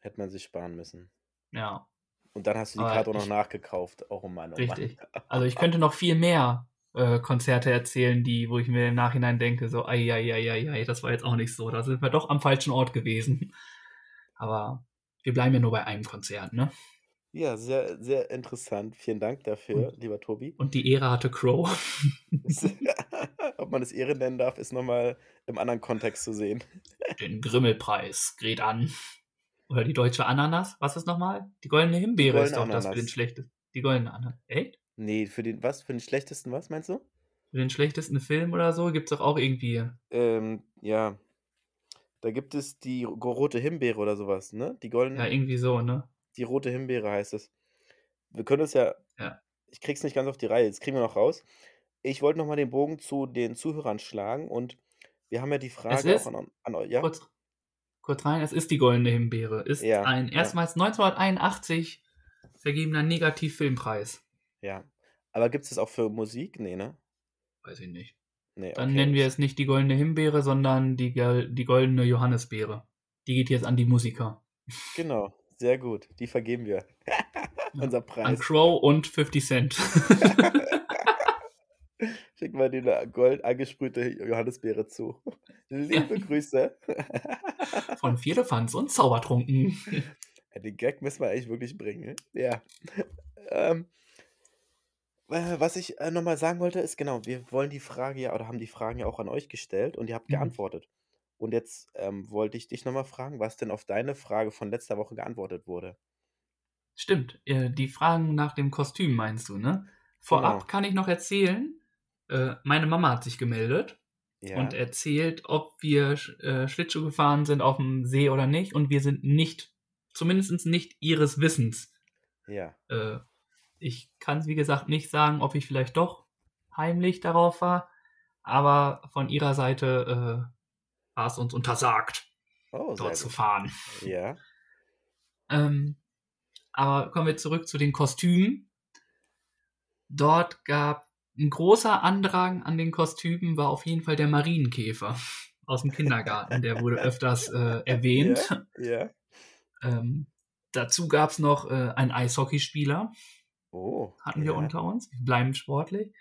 Hätte man sich sparen müssen. ja, Und dann hast du die Karte auch noch nachgekauft. Oh Mann, oh richtig. Also ich könnte noch viel mehr äh, Konzerte erzählen, die, wo ich mir im Nachhinein denke, so, ai, ai, ai, ai, ai, das war jetzt auch nicht so, da sind wir doch am falschen Ort gewesen. Aber wir bleiben ja nur bei einem Konzert, ne? Ja, sehr, sehr interessant. Vielen Dank dafür, lieber Tobi. Und die Ehre hatte Crow. Ob man es Ehre nennen darf, ist nochmal im anderen Kontext zu sehen. Den Grimmelpreis geht an. Oder die deutsche Ananas. Was ist nochmal? Die goldene Himbeere ist doch goldene das für Ananas. den schlechtesten. Die goldene Ananas. Echt? Nee, für den, was? Für den schlechtesten, was meinst du? Für den schlechtesten Film oder so gibt es doch auch irgendwie. Ähm, ja. Da gibt es die ro- rote Himbeere oder sowas, ne? Die goldene, Ja, irgendwie so, ne? die rote Himbeere heißt es. Wir können es ja, Ja. ich krieg's nicht ganz auf die Reihe, jetzt kriegen wir noch raus. Ich wollte nochmal den Bogen zu den Zuhörern schlagen und wir haben ja die Frage ist- auch an, an euch. Ja? Kurz, kurz rein, es ist die goldene Himbeere. Ist Ja, ein ja. erstmals 1981 vergebener Negativfilmpreis. Ja. Aber gibt es das auch für Musik? Nee, ne? Weiß ich nicht. Nee, Dann okay. nennen wir es nicht die goldene Himbeere, sondern die, die goldene Johannisbeere. Die geht jetzt an die Musiker. Genau, sehr gut. Die vergeben wir. Unser An Preis. Crow und 50 Cent. Schick mal die eine gold angesprühte Johannisbeere zu. Liebe Grüße. Von Vierlefanz und Zaubertrunken. Den Gag müssen wir eigentlich wirklich bringen. Ja. Ähm, Äh, was ich, äh, noch mal sagen wollte, ist genau, wir wollen die Frage ja oder haben die Fragen ja auch an euch gestellt und ihr habt Mhm. geantwortet. Und jetzt, ähm, wollte ich dich noch mal fragen, was denn auf deine Frage von letzter Woche geantwortet wurde. Stimmt, äh, die Fragen nach dem Kostüm meinst du, ne? Vorab Genau. kann ich noch erzählen, äh, meine Mama hat sich gemeldet und Ja. erzählt, ob wir Sch äh, Schlittschuh gefahren sind aufm See oder nicht und wir sind nicht zumindest nicht ihres Wissens. Ja. Äh, ich kann's, wie gesagt, nicht sagen, ob ich vielleicht doch heimlich darauf war, aber von ihrer Seite, äh, war's uns untersagt, Oh, dort zu fahren. Ja. Ähm, aber kommen wir zurück zu den Kostümen. Dort gab 'n großer Andrang an den Kostümen war auf jeden Fall der Marienkäfer aus'm Kindergarten. Der wurde öfters, äh, erwähnt. Ja, ja. Ähm, dazu gab's noch, äh, einen Eishockeyspieler. Oh, Hatten wir ja. unter uns. Wir bleiben sportlich.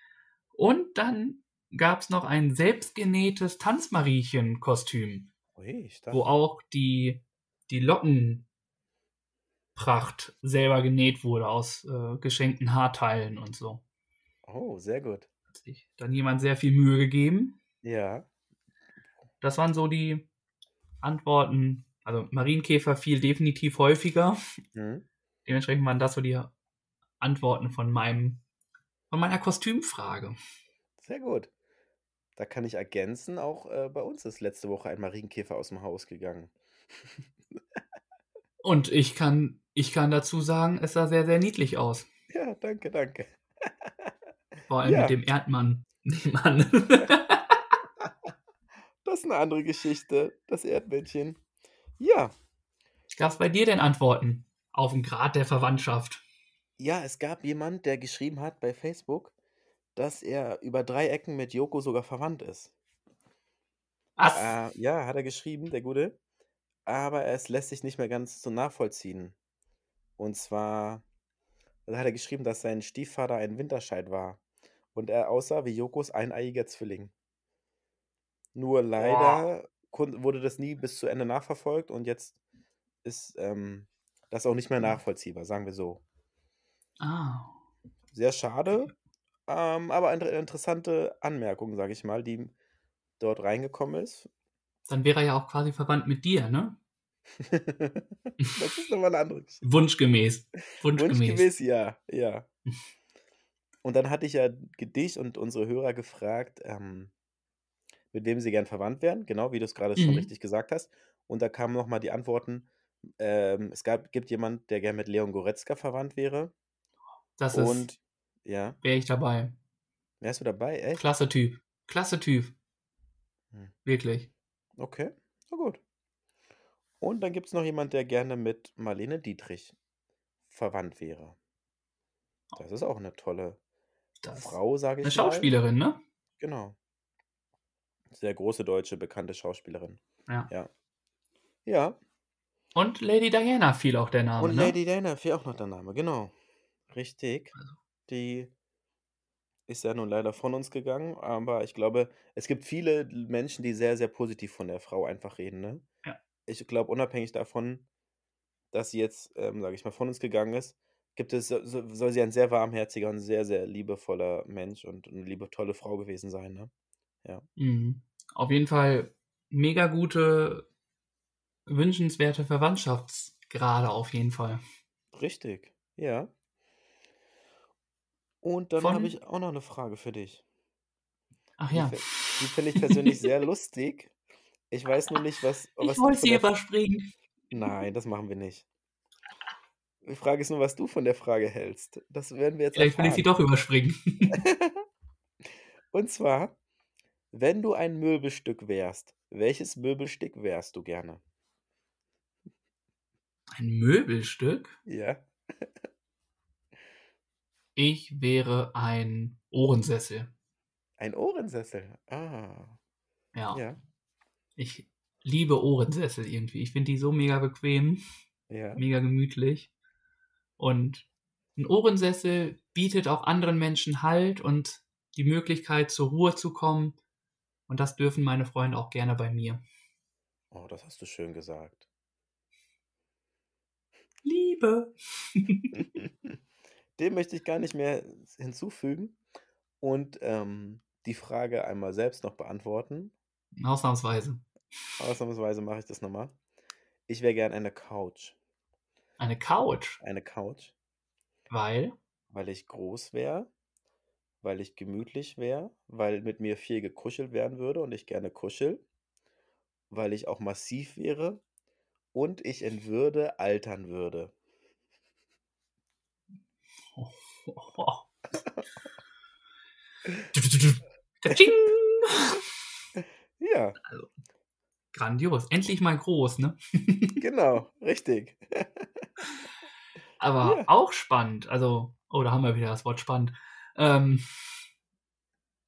Und dann gab's noch ein selbstgenähtes Tanzmariechenkostüm, wo auch die die Lockenpracht selber genäht wurde aus, äh, geschenkten Haarteilen und so. Oh, sehr gut. Hat sich dann jemand sehr viel Mühe gegeben. Ja. Das waren so die Antworten. Also, Marienkäfer fiel definitiv häufiger. Mhm. Dementsprechend waren das so die Antworten von meinem von meiner Kostümfrage. Sehr gut. Da kann ich ergänzen, auch, äh, bei uns ist letzte Woche ein Marienkäfer aus'm Haus gegangen. Und ich kann ich kann dazu sagen, es sah sehr, sehr niedlich aus. Ja, danke, danke. Vor allem Ja. mit dem Erdmann nebenan. Das ist 'ne andere Geschichte, das Erdmännchen. Ja. Gab's bei dir denn Antworten auf 'n Grad der Verwandtschaft? Ja, es gab jemand, der geschrieben hat bei Facebook, dass er über 3 Ecken mit Yoko sogar verwandt ist. Was? Äh, ja, hat er geschrieben, der Gute. Aber es lässt sich nicht mehr ganz so nachvollziehen. Und zwar da hat er geschrieben, dass sein Stiefvater ein Winterscheid war und er aussah wie Yokos eineiiger Zwilling. Nur Boah. leider kun wurde das nie bis zu Ende nachverfolgt und jetzt ist, ähm, das auch nicht mehr Mhm. nachvollziehbar, sagen wir so. Ah. Sehr schade, ähm, aber eine interessante Anmerkung, sage ich mal, die dort reingekommen ist. Dann wäre er ja auch quasi verwandt mit dir, ne? Das ist noch mal 'ne andere Geschichte. Wunschgemäß. Wunschgemäß. Wunschgemäß, ja, ja. Und dann hatte ich ja dich und unsere Hörer gefragt, ähm, mit wem sie gern verwandt wären, genau, wie du's grade schon Mhm. richtig gesagt hast. Und da kamen noch mal die Antworten, ähm, es gab gibt jemand, der gern mit Leon Goretzka verwandt wäre. Das ist Und ja? wäre ich dabei. Wärst du dabei, echt? Klasse Typ. Klasse Typ. Hm. Wirklich. Okay, na gut. Und dann gibt's noch jemand, der gerne mit Marlene Dietrich verwandt wäre. Das ist auch 'ne tolle Das Frau, sage ich mal. Schauspielerin, ne? Genau. Sehr große deutsche bekannte Schauspielerin. Ja. Ja. Ja. Und Lady Diana fiel auch der Name, Und ne? Lady Diana fiel auch noch der Name, genau. Richtig. Also Die ist ja nun leider von uns gegangen, aber ich glaube, es gibt viele l Menschen, die sehr, sehr positiv von der Frau einfach reden, ne? Ja. Ich glaube, unabhängig davon, dass sie jetzt, ähm, sage ich mal, von uns gegangen ist, gibt es so so soll sie ein sehr warmherziger und sehr, sehr liebevoller Mensch und 'ne liebe, tolle Frau gewesen sein, ne? Ja. Mhm. Auf jeden Fall mega gute, wünschenswerte Verwandtschaftsgrade auf jeden Fall. Richtig, ja. Und dann habe ich auch noch 'ne Frage für dich. Ach Die ja. fi die finde ich persönlich sehr lustig. Ich weiß nur nicht, was was Ich wollte sie überspringen. Nein, das machen wir nicht. Die Frage ist nur, was du von der Frage hältst. Das werden wir jetzt Vielleicht will ich sie erfahren. doch überspringen. Und zwar, wenn du ein Möbelstück wärst, welches Möbelstück wärst du gerne? Ein Möbelstück? Ja. Ich wäre ein Ohrensessel. Ein Ohrensessel. Ah. Ja. Ja. Ich liebe Ohrensessel irgendwie. Ich finde die so mega bequem, Ja. mega gemütlich. Und 'n Ohrensessel bietet auch anderen Menschen Halt und die Möglichkeit, zur Ruhe zu kommen. Und das dürfen meine Freunde auch gerne bei mir. Oh, das hast du schön gesagt. Liebe. dem möchte ich gar nicht mehr hinzufügen und ähm, die Frage einmal selbst noch beantworten. Ausnahmsweise. Ausnahmsweise mache ich das nochmal. Ich wäre gern eine Couch. Eine Couch? Eine Couch. Weil? Weil ich groß wäre, weil ich gemütlich wäre, weil mit mir viel gekuschelt werden würde und ich gerne kuschel, weil ich auch massiv wäre und ich in Würde altern würde. Oh, oh, oh. Katsching! Ja, Also, grandios. Endlich mal groß, ne? genau, richtig. Aber Ja. auch spannend. Also, oh, da haben wir wieder das Wort spannend. Ähm,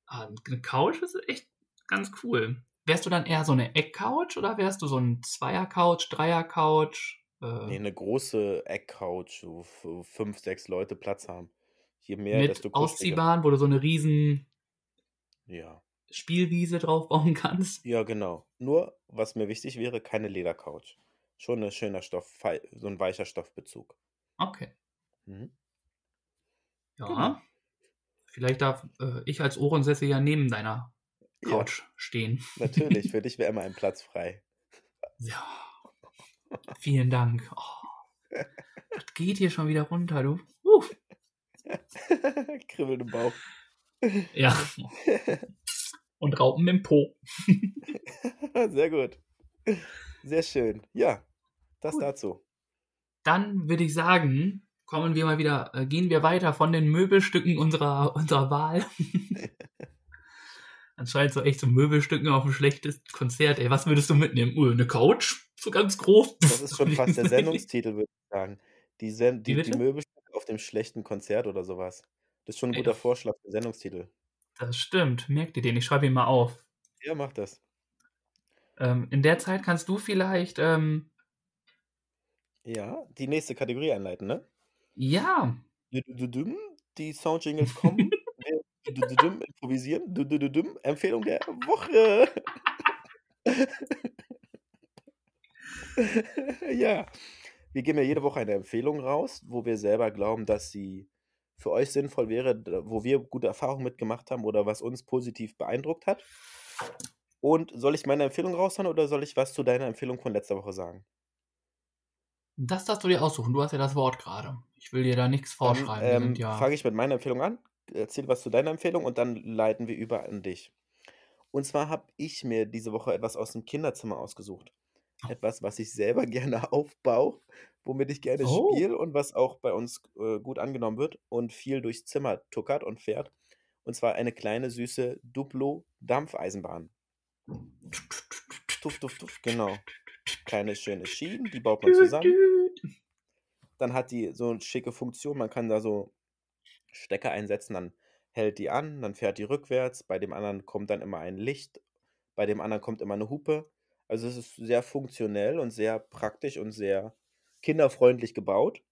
ah, eine Couch ist echt ganz cool. Wärst du dann eher so eine Eckcouch oder wärst du so ein Zweier-Couch, Dreier-Couch? Äh, Nee, eine große Eckcouch, wo fünf, sechs Leute Platz haben. Je mehr, mit desto. Ausziehbaren, wo du so eine riesen Ja. Spielwiese drauf bauen kannst. Ja, genau. Nur, was mir wichtig wäre, keine Ledercouch. Schon ein schöner Stoff, so ein weicher Stoffbezug. Okay. Mhm. Ja. Genau. Vielleicht darf äh, ich als Ohrensessel ja neben deiner Ja, Couch stehen. natürlich. Für dich wäre immer ein Platz frei. Ja. Vielen Dank. Oh, das geht hier schon wieder runter, du. Uh, Kribbelt im Bauch. ja. Und Raupen im Po. Sehr gut. Sehr schön. Ja, das Gut. dazu. Dann würde ich sagen, kommen wir mal wieder, äh, gehen wir weiter von den Möbelstücken unserer, unserer Wahl. Anscheinend so echt so Möbelstücken auf ein schlechtes Konzert. Ey, was würdest du mitnehmen? Uh, eine Couch? So ganz groß? Das ist schon fast der Sendungstitel, würde ich sagen. Die, Sen die, die? Möbelstücke auf dem schlechten Konzert oder sowas. Das ist schon ein Ey, guter Vorschlag für den Sendungstitel. das stimmt. Merkt ihr den? Ich schreibe ihn mal auf. Ja, mach das. Ähm, in der Zeit kannst du vielleicht, ähm, Ja, die nächste Kategorie einleiten, ne? ja, Die Soundjingles kommen. Improvisieren. Empfehlung der Woche. ja, wir geben ja jede Woche eine Empfehlung raus, wo wir selber glauben, dass sie für euch sinnvoll wäre, wo wir gute Erfahrungen mitgemacht haben oder was uns positiv beeindruckt hat. Und soll ich meine Empfehlung raushauen oder soll ich was zu deiner Empfehlung von letzter Woche sagen? das darfst du dir aussuchen. Du hast ja das Wort gerade. Ich will dir da nichts Dann vorschreiben. Wir ähm, ja. fange ich mit meiner Empfehlung an, erzähl was zu deiner Empfehlung und dann leiten wir über an dich. Und zwar habe ich mir diese Woche etwas aus dem Kinderzimmer ausgesucht. Etwas, was ich selber gerne aufbaue, womit ich gerne Oh. spiele und was auch bei uns äh, gut angenommen wird und viel durchs Zimmer tuckert und fährt. Und zwar eine kleine süße Duplo-Dampfeisenbahn. Tuff, tuff, tuff, genau. Kleine schöne Schienen, die baut man zusammen. Dann hat die so eine schicke Funktion, man kann da so Stecker einsetzen, dann hält die an, dann fährt die rückwärts, bei dem anderen kommt dann immer ein Licht, bei dem anderen kommt immer eine Hupe. Also es ist sehr funktionell und sehr praktisch und sehr kinderfreundlich gebaut.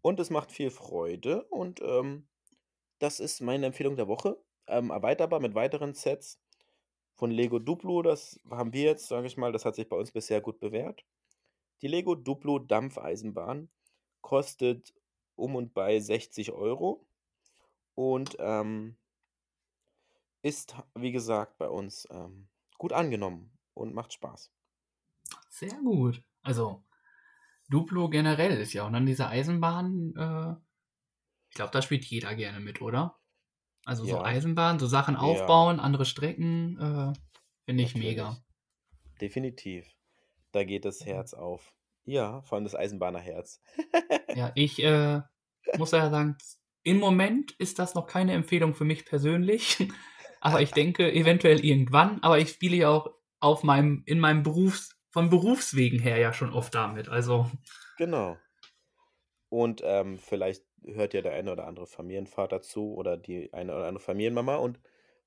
Und es macht viel Freude und ähm, das ist meine Empfehlung der Woche. Ähm, erweiterbar mit weiteren Sets von Lego Duplo, das haben wir jetzt, sage ich mal, das hat sich bei uns bisher gut bewährt. Die Lego Duplo Dampfeisenbahn kostet um und bei 60 Euro und ähm, ist, wie gesagt, bei uns ähm, gut angenommen und macht Spaß. Sehr gut. Also, Duplo generell ist ja. Und dann diese Eisenbahn, äh, ich glaube, da spielt jeder gerne mit, oder? Also so Ja. Eisenbahn, so Sachen Ja. aufbauen, andere Strecken, äh, finde ich Natürlich. mega. Definitiv. Da geht das Herz auf. Ja, vor allem das Eisenbahnerherz. Ja, ich äh, muss ja sagen, im Moment ist das noch keine Empfehlung für mich persönlich. Aber ich denke eventuell irgendwann. Aber ich spiele ja auch auf meinem, in meinem Berufs, von Berufswegen her ja schon oft damit. Also, Genau. Und ähm, vielleicht hört ja der eine oder andere Familienvater zu oder die eine oder andere Familienmama und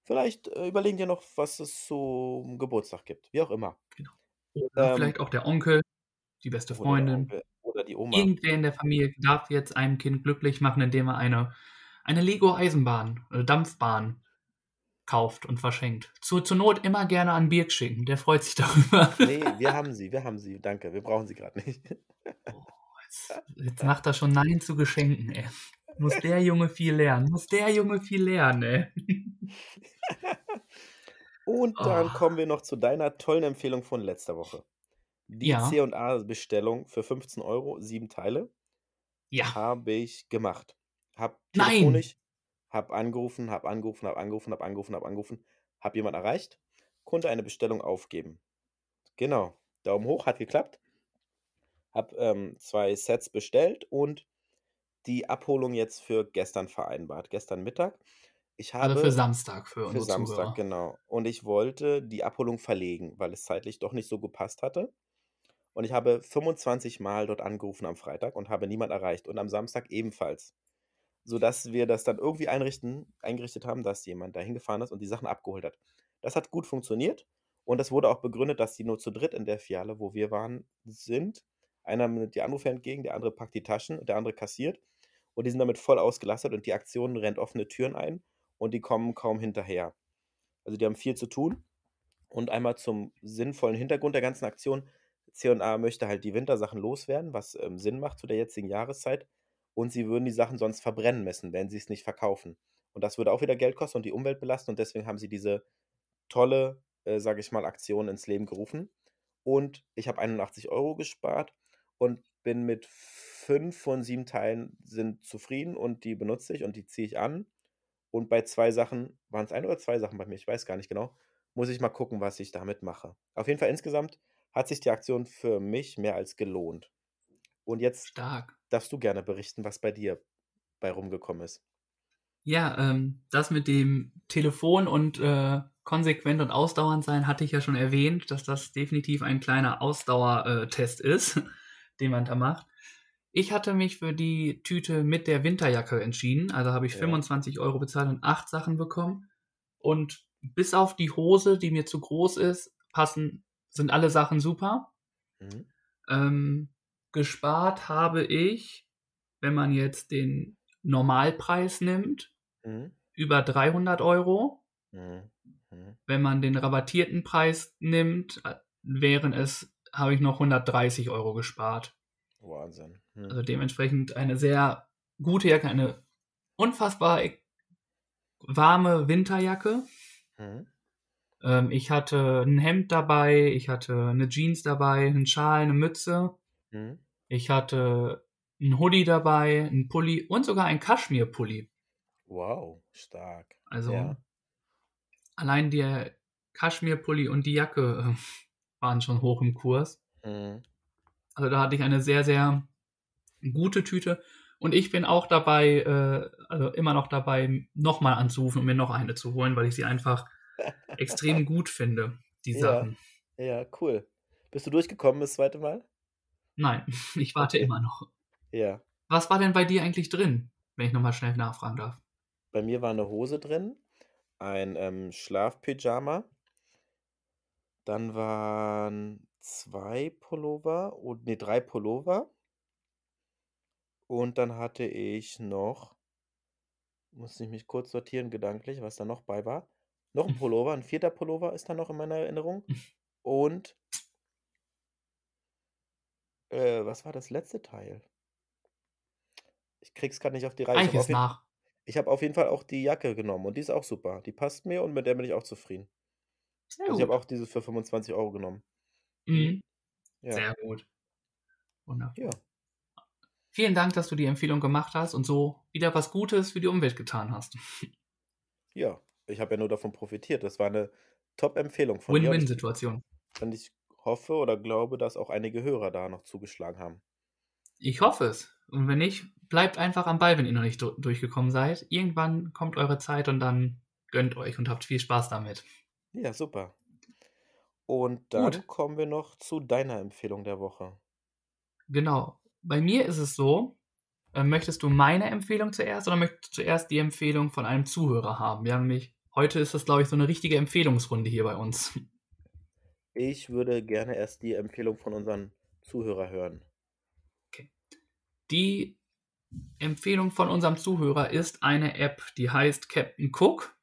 vielleicht äh, überlegen die noch, was es zum Geburtstag gibt. Wie auch immer. oder Ähm, vielleicht auch der Onkel, die beste Oder Freundin. Onkel oder die Oma. Irgendwer in der Familie darf jetzt einem Kind glücklich machen, indem er eine, eine Lego-Eisenbahn, äh, Dampfbahn kauft und verschenkt. Zu, zur Not immer gerne an Birk schicken, der freut sich darüber. Nee, wir haben sie, wir haben sie. Danke, wir brauchen sie gerade nicht. Jetzt, jetzt macht er schon Nein zu Geschenken, ey. Muss der Junge viel lernen. Muss der Junge viel lernen, ey. Und dann Oh. kommen wir noch zu deiner tollen Empfehlung von letzter Woche. Die Ja. C&A-Bestellung für 15 Euro, sieben Teile, Ja. habe ich gemacht. Hab Nein! Telefonisch, hab angerufen, hab angerufen, hab angerufen, hab angerufen, hab angerufen, hab jemand erreicht, konnte eine Bestellung aufgeben. Genau. Daumen hoch, hat geklappt. Hab ähm, zwei Sets bestellt und die Abholung jetzt für gestern vereinbart. Gestern Mittag. Ich Also für habe Samstag für für unsere Samstag, Zuhörer. genau. Und ich wollte die Abholung verlegen, weil es zeitlich doch nicht so gepasst hatte. Und ich habe 25 Mal dort angerufen am Freitag und habe niemand erreicht. Und am Samstag ebenfalls. Sodass wir das dann irgendwie einrichten, eingerichtet haben, dass jemand da hingefahren ist und die Sachen abgeholt hat. Das hat gut funktioniert. Und das wurde auch begründet, dass die nur zu dritt in der Filiale, wo wir waren, sind. Einer nimmt die Anrufe entgegen, der andere packt die Taschen, der andere kassiert. Und die sind damit voll ausgelastet und die Aktion rennt offene Türen ein und die kommen kaum hinterher. Also die haben viel zu tun. Und einmal zum sinnvollen Hintergrund der ganzen Aktion. C&A möchte halt die Wintersachen loswerden, was ähm, Sinn macht zu der jetzigen Jahreszeit. Und sie würden die Sachen sonst verbrennen müssen, wenn sie es nicht verkaufen. Und das würde auch wieder Geld kosten und die Umwelt belasten. Und deswegen haben sie diese tolle, äh, sage ich mal, Aktion ins Leben gerufen. Und ich habe 81 Euro gespart und bin mit fünf von sieben Teilen sind zufrieden und die benutze ich und die ziehe ich an. Und bei zwei Sachen, waren es ein oder zwei Sachen bei mir, ich weiß gar nicht genau, muss ich mal gucken, was ich damit mache. Auf jeden Fall insgesamt hat sich die Aktion für mich mehr als gelohnt. Und jetzt Stark. Darfst du gerne berichten, was bei dir bei rumgekommen ist. Ja, ähm, das mit dem Telefon und äh, konsequent und ausdauernd sein hatte ich ja schon erwähnt, dass das definitiv ein kleiner Ausdauertest ist, den man da macht. Ich hatte mich für die Tüte mit der Winterjacke entschieden, also habe ich Ja. 25 Euro bezahlt und acht Sachen bekommen. Und bis auf die Hose, die mir zu groß ist, passen, sind alle Sachen super. Mhm. Ähm, gespart habe ich, wenn man jetzt den Normalpreis nimmt, Mhm. über 300 Euro. Mhm. Mhm. Wenn man den rabattierten Preis nimmt, äh, wären es, habe ich noch 130 Euro gespart. Wahnsinn. Mhm. Also dementsprechend eine sehr gute Jacke, eine unfassbar e- warme Winterjacke. Mhm. Ähm, ich hatte ein Hemd dabei, ich hatte eine Jeans dabei, einen Schal, eine Mütze. Mhm. Ich hatte ein Hoodie dabei, ein Pulli und sogar ein Kaschmir-Pulli. Wow, stark. Also Ja. allein der Kaschmir-Pulli und die Jacke äh, waren schon hoch im Kurs. Mhm. Also da hatte ich eine sehr, sehr gute Tüte. Und ich bin auch dabei, äh, also immer noch dabei, nochmal anzurufen und mir noch eine zu holen, weil ich sie einfach extrem gut finde, die Ja. Sachen. Ja, cool. Bist du durchgekommen das zweite Mal? Nein, ich warte Okay. immer noch. Ja. Was war denn bei dir eigentlich drin, wenn ich nochmal schnell nachfragen darf? Bei mir war eine Hose drin, ein ähm, Schlafpyjama, dann waren zwei Pullover und nee, drei Pullover. Und dann hatte ich noch, muss ich mich kurz sortieren gedanklich, was da noch bei war. Noch ein Pullover, ein vierter Pullover ist da noch in meiner Erinnerung. Und äh, was war das letzte Teil? Ich krieg's gerade nicht auf die Reihe. Ich habe auf, ich hab auf jeden Fall auch die Jacke genommen und die ist auch super. Die passt mir und mit der bin ich auch zufrieden. Sehr Also ich habe gut. auch diese für 25 Euro genommen. Mhm. Ja. Sehr gut. Wunderbar. Ja. Vielen Dank, dass du die Empfehlung gemacht hast und so wieder was Gutes für die Umwelt getan hast. Ja. Ich habe ja nur davon profitiert. Das war eine Top-Empfehlung von Win-Win-Situation. und ich hoffe oder glaube, dass auch einige Hörer da noch zugeschlagen haben. Ich hoffe es. Und wenn nicht, bleibt einfach am Ball, wenn ihr noch nicht du- durchgekommen seid. Irgendwann kommt eure Zeit und dann gönnt euch und habt viel Spaß damit. Ja, super. Und dann Gut. kommen wir noch zu deiner Empfehlung der Woche. Genau. Bei mir ist es so, äh, möchtest du meine Empfehlung zuerst oder möchtest du zuerst die Empfehlung von einem Zuhörer haben? Wir haben nämlich, heute ist das, glaube ich, so eine richtige Empfehlungsrunde hier bei uns. Ich würde gerne erst die Empfehlung von unseren Zuhörer hören. Die Empfehlung von unserem Zuhörer ist eine App, die heißt Captain Cook.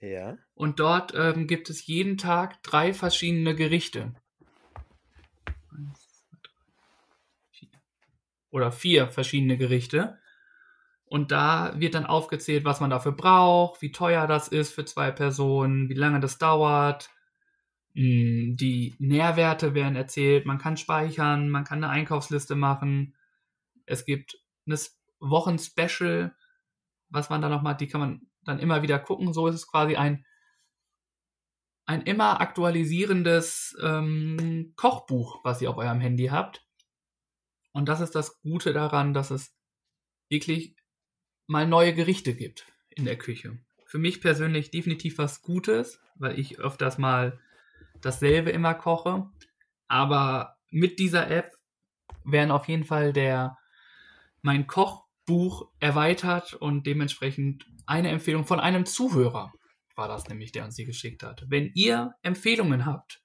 Ja. Und dort ähm, gibt es jeden Tag drei verschiedene Gerichte. Eins, zwei, drei, vier. Oder vier verschiedene Gerichte. Und da wird dann aufgezählt, was man dafür braucht, wie teuer das ist für zwei Personen, wie lange das dauert. Mm, Die Nährwerte werden erzählt, man kann speichern, man kann eine Einkaufsliste machen. Es gibt eine S- Wochen-Special, was man da noch mal, die kann man dann immer wieder gucken. So ist es quasi ein, ein immer aktualisierendes ähm, Kochbuch, was ihr auf eurem Handy habt. Und das ist das Gute daran, dass es wirklich mal neue Gerichte gibt in der Küche. Für mich persönlich definitiv was Gutes, weil ich öfters mal dasselbe immer koche. Aber mit dieser App werden auf jeden Fall der mein Kochbuch erweitert und dementsprechend eine Empfehlung von einem Zuhörer war das nämlich, der uns sie geschickt hat. Wenn ihr Empfehlungen habt,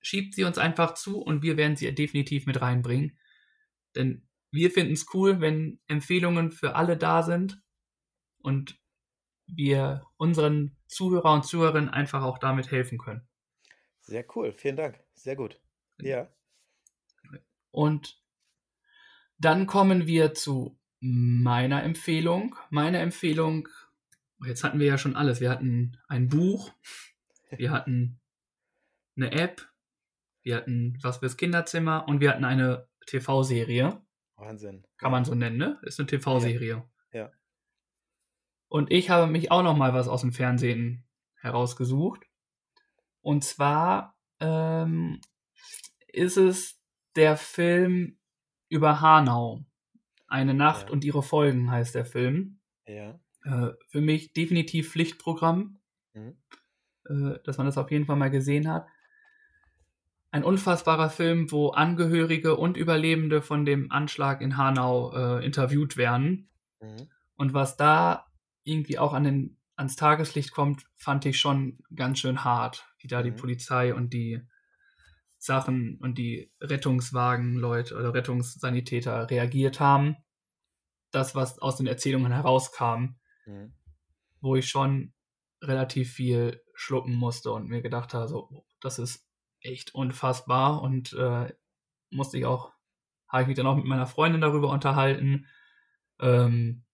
schiebt sie uns einfach zu und wir werden sie definitiv mit reinbringen. Denn wir finden es cool, wenn Empfehlungen für alle da sind und wir unseren Zuhörer und Zuhörerinnen einfach auch damit helfen können. Sehr cool, vielen Dank. Sehr gut. Ja. Und dann kommen wir zu meiner Empfehlung. Meine Empfehlung, jetzt hatten wir ja schon alles. Wir hatten ein Buch, wir hatten eine App, wir hatten was fürs Kinderzimmer und wir hatten eine TV-Serie. Wahnsinn. Kann man so nennen, ne? Ist eine TV-Serie. Ja. Und ich habe mich auch noch mal was aus dem Fernsehen herausgesucht. Und zwar ähm, ist es der Film über Hanau. Eine Nacht Ja. und ihre Folgen heißt der Film. Ja. Äh, für mich definitiv Pflichtprogramm, Mhm. äh, dass man das auf jeden Fall mal gesehen hat. Ein unfassbarer Film, wo Angehörige und Überlebende von dem Anschlag in Hanau äh, interviewt werden. Mhm. Und was da irgendwie auch an den, ans Tageslicht kommt, fand ich schon ganz schön hart, wie da die Mhm. Polizei und die Sachen und die Rettungswagenleute oder Rettungssanitäter reagiert haben. Das, was aus den Erzählungen herauskam, Mhm. wo ich schon relativ viel schlucken musste und mir gedacht habe, so, oh, das ist echt unfassbar und äh, musste ich auch, habe ich mich dann auch mit meiner Freundin darüber unterhalten. Ähm,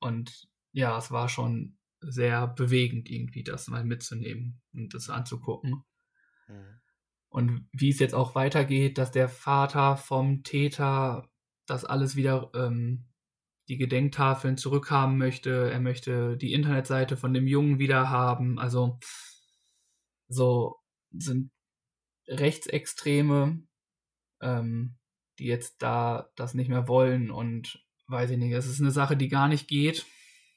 und ja, es war schon sehr bewegend irgendwie, das mal mitzunehmen und das anzugucken. Mhm. Und wie es jetzt auch weitergeht, dass der Vater vom Täter das alles wieder ähm, die Gedenktafeln zurückhaben möchte. Er möchte die Internetseite von dem Jungen wieder haben. Also so sind Rechtsextreme, ähm, die jetzt da das nicht mehr wollen und weiß ich nicht. Es ist eine Sache, die gar nicht geht.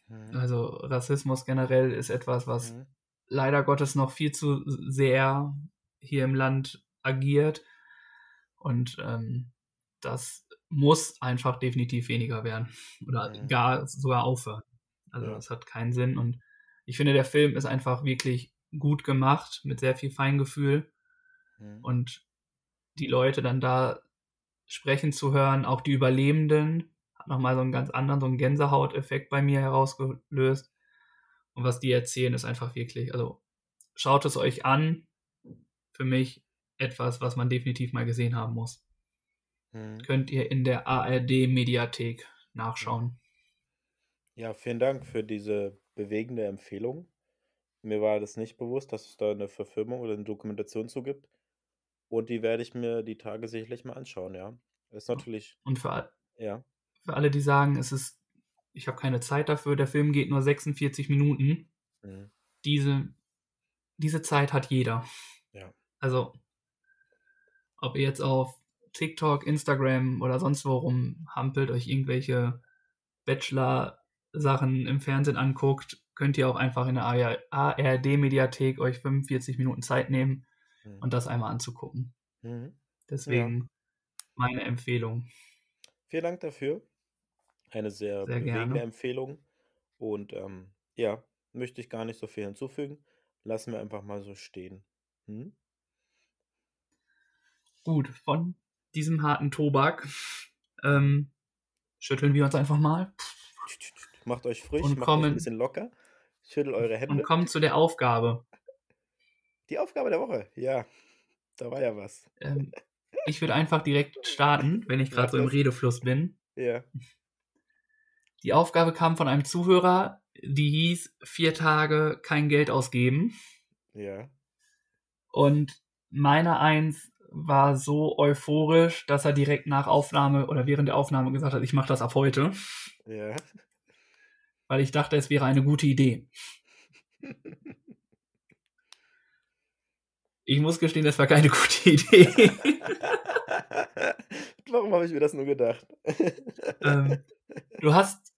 Mhm. Also Rassismus generell ist etwas, was Mhm. leider Gottes noch viel zu sehr hier im Land agiert. Und ähm, das muss einfach definitiv weniger werden. Oder Mhm. gar sogar aufhören. Also Ja. das hat keinen Sinn. Und ich finde, der Film ist einfach wirklich gut gemacht, mit sehr viel Feingefühl. Mhm. Und die Leute dann da sprechen zu hören, auch die Überlebenden, hat nochmal so einen ganz anderen, so einen Gänsehauteffekt bei mir herausgelöst. Und was die erzählen, ist einfach wirklich, also schaut es euch an. Für mich etwas, was man definitiv mal gesehen haben muss. Mhm. Könnt ihr in der ARD-Mediathek nachschauen. Ja, vielen Dank für diese bewegende Empfehlung. Mir war das nicht bewusst, dass es da eine Verfilmung oder eine Dokumentation zu gibt. Und die werde ich mir die Tage sicherlich mal anschauen, ja. Ist natürlich, Und für, ja. Für alle, die sagen, es ist, ich habe keine Zeit dafür, der Film geht nur 46 Minuten. Mhm. Diese, diese Zeit hat jeder. Ja. Also, ob ihr jetzt TikTok, Instagram oder sonst wo rumhampelt, euch irgendwelche Bachelor-Sachen im Fernsehen anguckt, könnt ihr auch einfach in der ARD-Mediathek euch 45 Minuten Zeit nehmen Mhm. und das einmal anzugucken. Mhm. Deswegen meine Empfehlung. Vielen Dank dafür. Eine sehr, Sehr bewegende gerne. Empfehlung. Und ähm, ja, möchte ich gar nicht so viel hinzufügen. Lassen wir einfach mal so stehen. Hm? Gut, von diesem harten Tobak ähm, schütteln wir uns einfach mal Macht euch frisch, Und macht euch kommen- ein bisschen locker. Schüttelt eure Hände. und kommen zu der Aufgabe. Die Aufgabe der Woche. Ja, da war ja was. Ähm, ich würde einfach direkt starten, wenn ich gerade so im. Redefluss bin. Ja. Die Aufgabe kam von einem Zuhörer, die hieß vier Tage kein Geld ausgeben. Ja. Und meine Eins war so euphorisch, dass er direkt nach Aufnahme oder während der Aufnahme gesagt hat, ich mache das ab heute, Ja. weil ich dachte, es wäre eine gute Idee. Ich muss gestehen, das war keine gute Idee. Warum habe ich mir das nur gedacht? ähm, du hast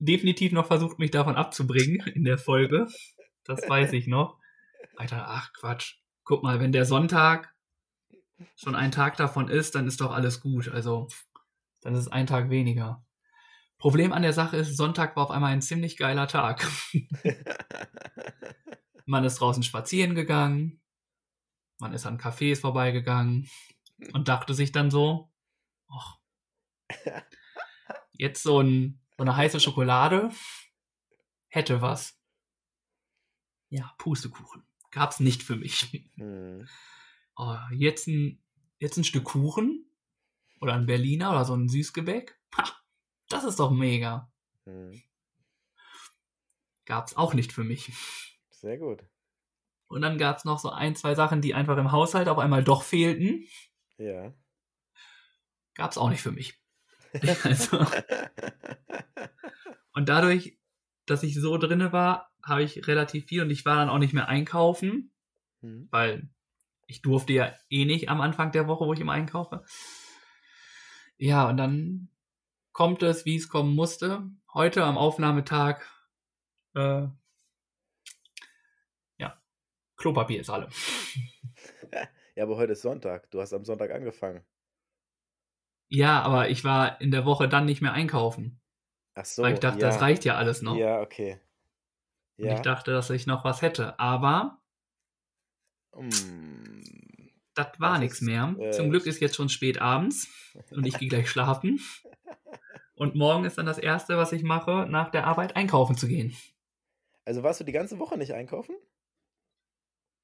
definitiv noch versucht, mich davon abzubringen in der Folge. Das weiß ich noch. Alter, ach Quatsch. Guck mal, wenn der Sonntag schon ein Tag davon ist, dann ist doch alles gut. Also, dann ist es ein Tag weniger. Problem an der Sache ist, Sonntag war auf einmal ein ziemlich geiler Tag. man ist draußen spazieren gegangen, man ist an Cafés vorbeigegangen und dachte sich dann so, ach, jetzt so, ein, so eine heiße Schokolade hätte was. Ja, Pustekuchen. Gab's nicht für mich. Hm. Oh, jetzt, ein, jetzt ein Stück Kuchen oder ein Berliner oder so ein Süßgebäck. Ha, das ist doch mega. Hm. Gab's auch nicht für mich. Sehr gut. Und dann gab's noch so ein, zwei Sachen, die einfach im Haushalt auf einmal doch fehlten. Ja. Gab's auch nicht für mich. also, und dadurch, dass ich so drinne war, habe ich relativ viel und ich war dann auch nicht mehr einkaufen, Hm. weil ich durfte ja eh nicht am Anfang der Woche, wo ich immer einkaufe. Ja, und dann kommt es, wie es kommen musste. Heute am Aufnahmetag, äh, ja, Klopapier ist alle. Ja, aber heute ist Sonntag. Du hast am Sonntag angefangen. Ja, aber ich war in der Woche dann nicht mehr einkaufen, Ach so. weil ich dachte, ja. das reicht ja alles noch. Ja, okay. Und Ja. ich dachte, dass ich noch was hätte. Aber Mm. das war nichts mehr. äh, Zum Glück ist jetzt schon spät abends und ich gehe gleich schlafen. Und morgen ist dann das Erste, was ich mache, nach der Arbeit einkaufen zu gehen. Also warst du die ganze Woche nicht einkaufen?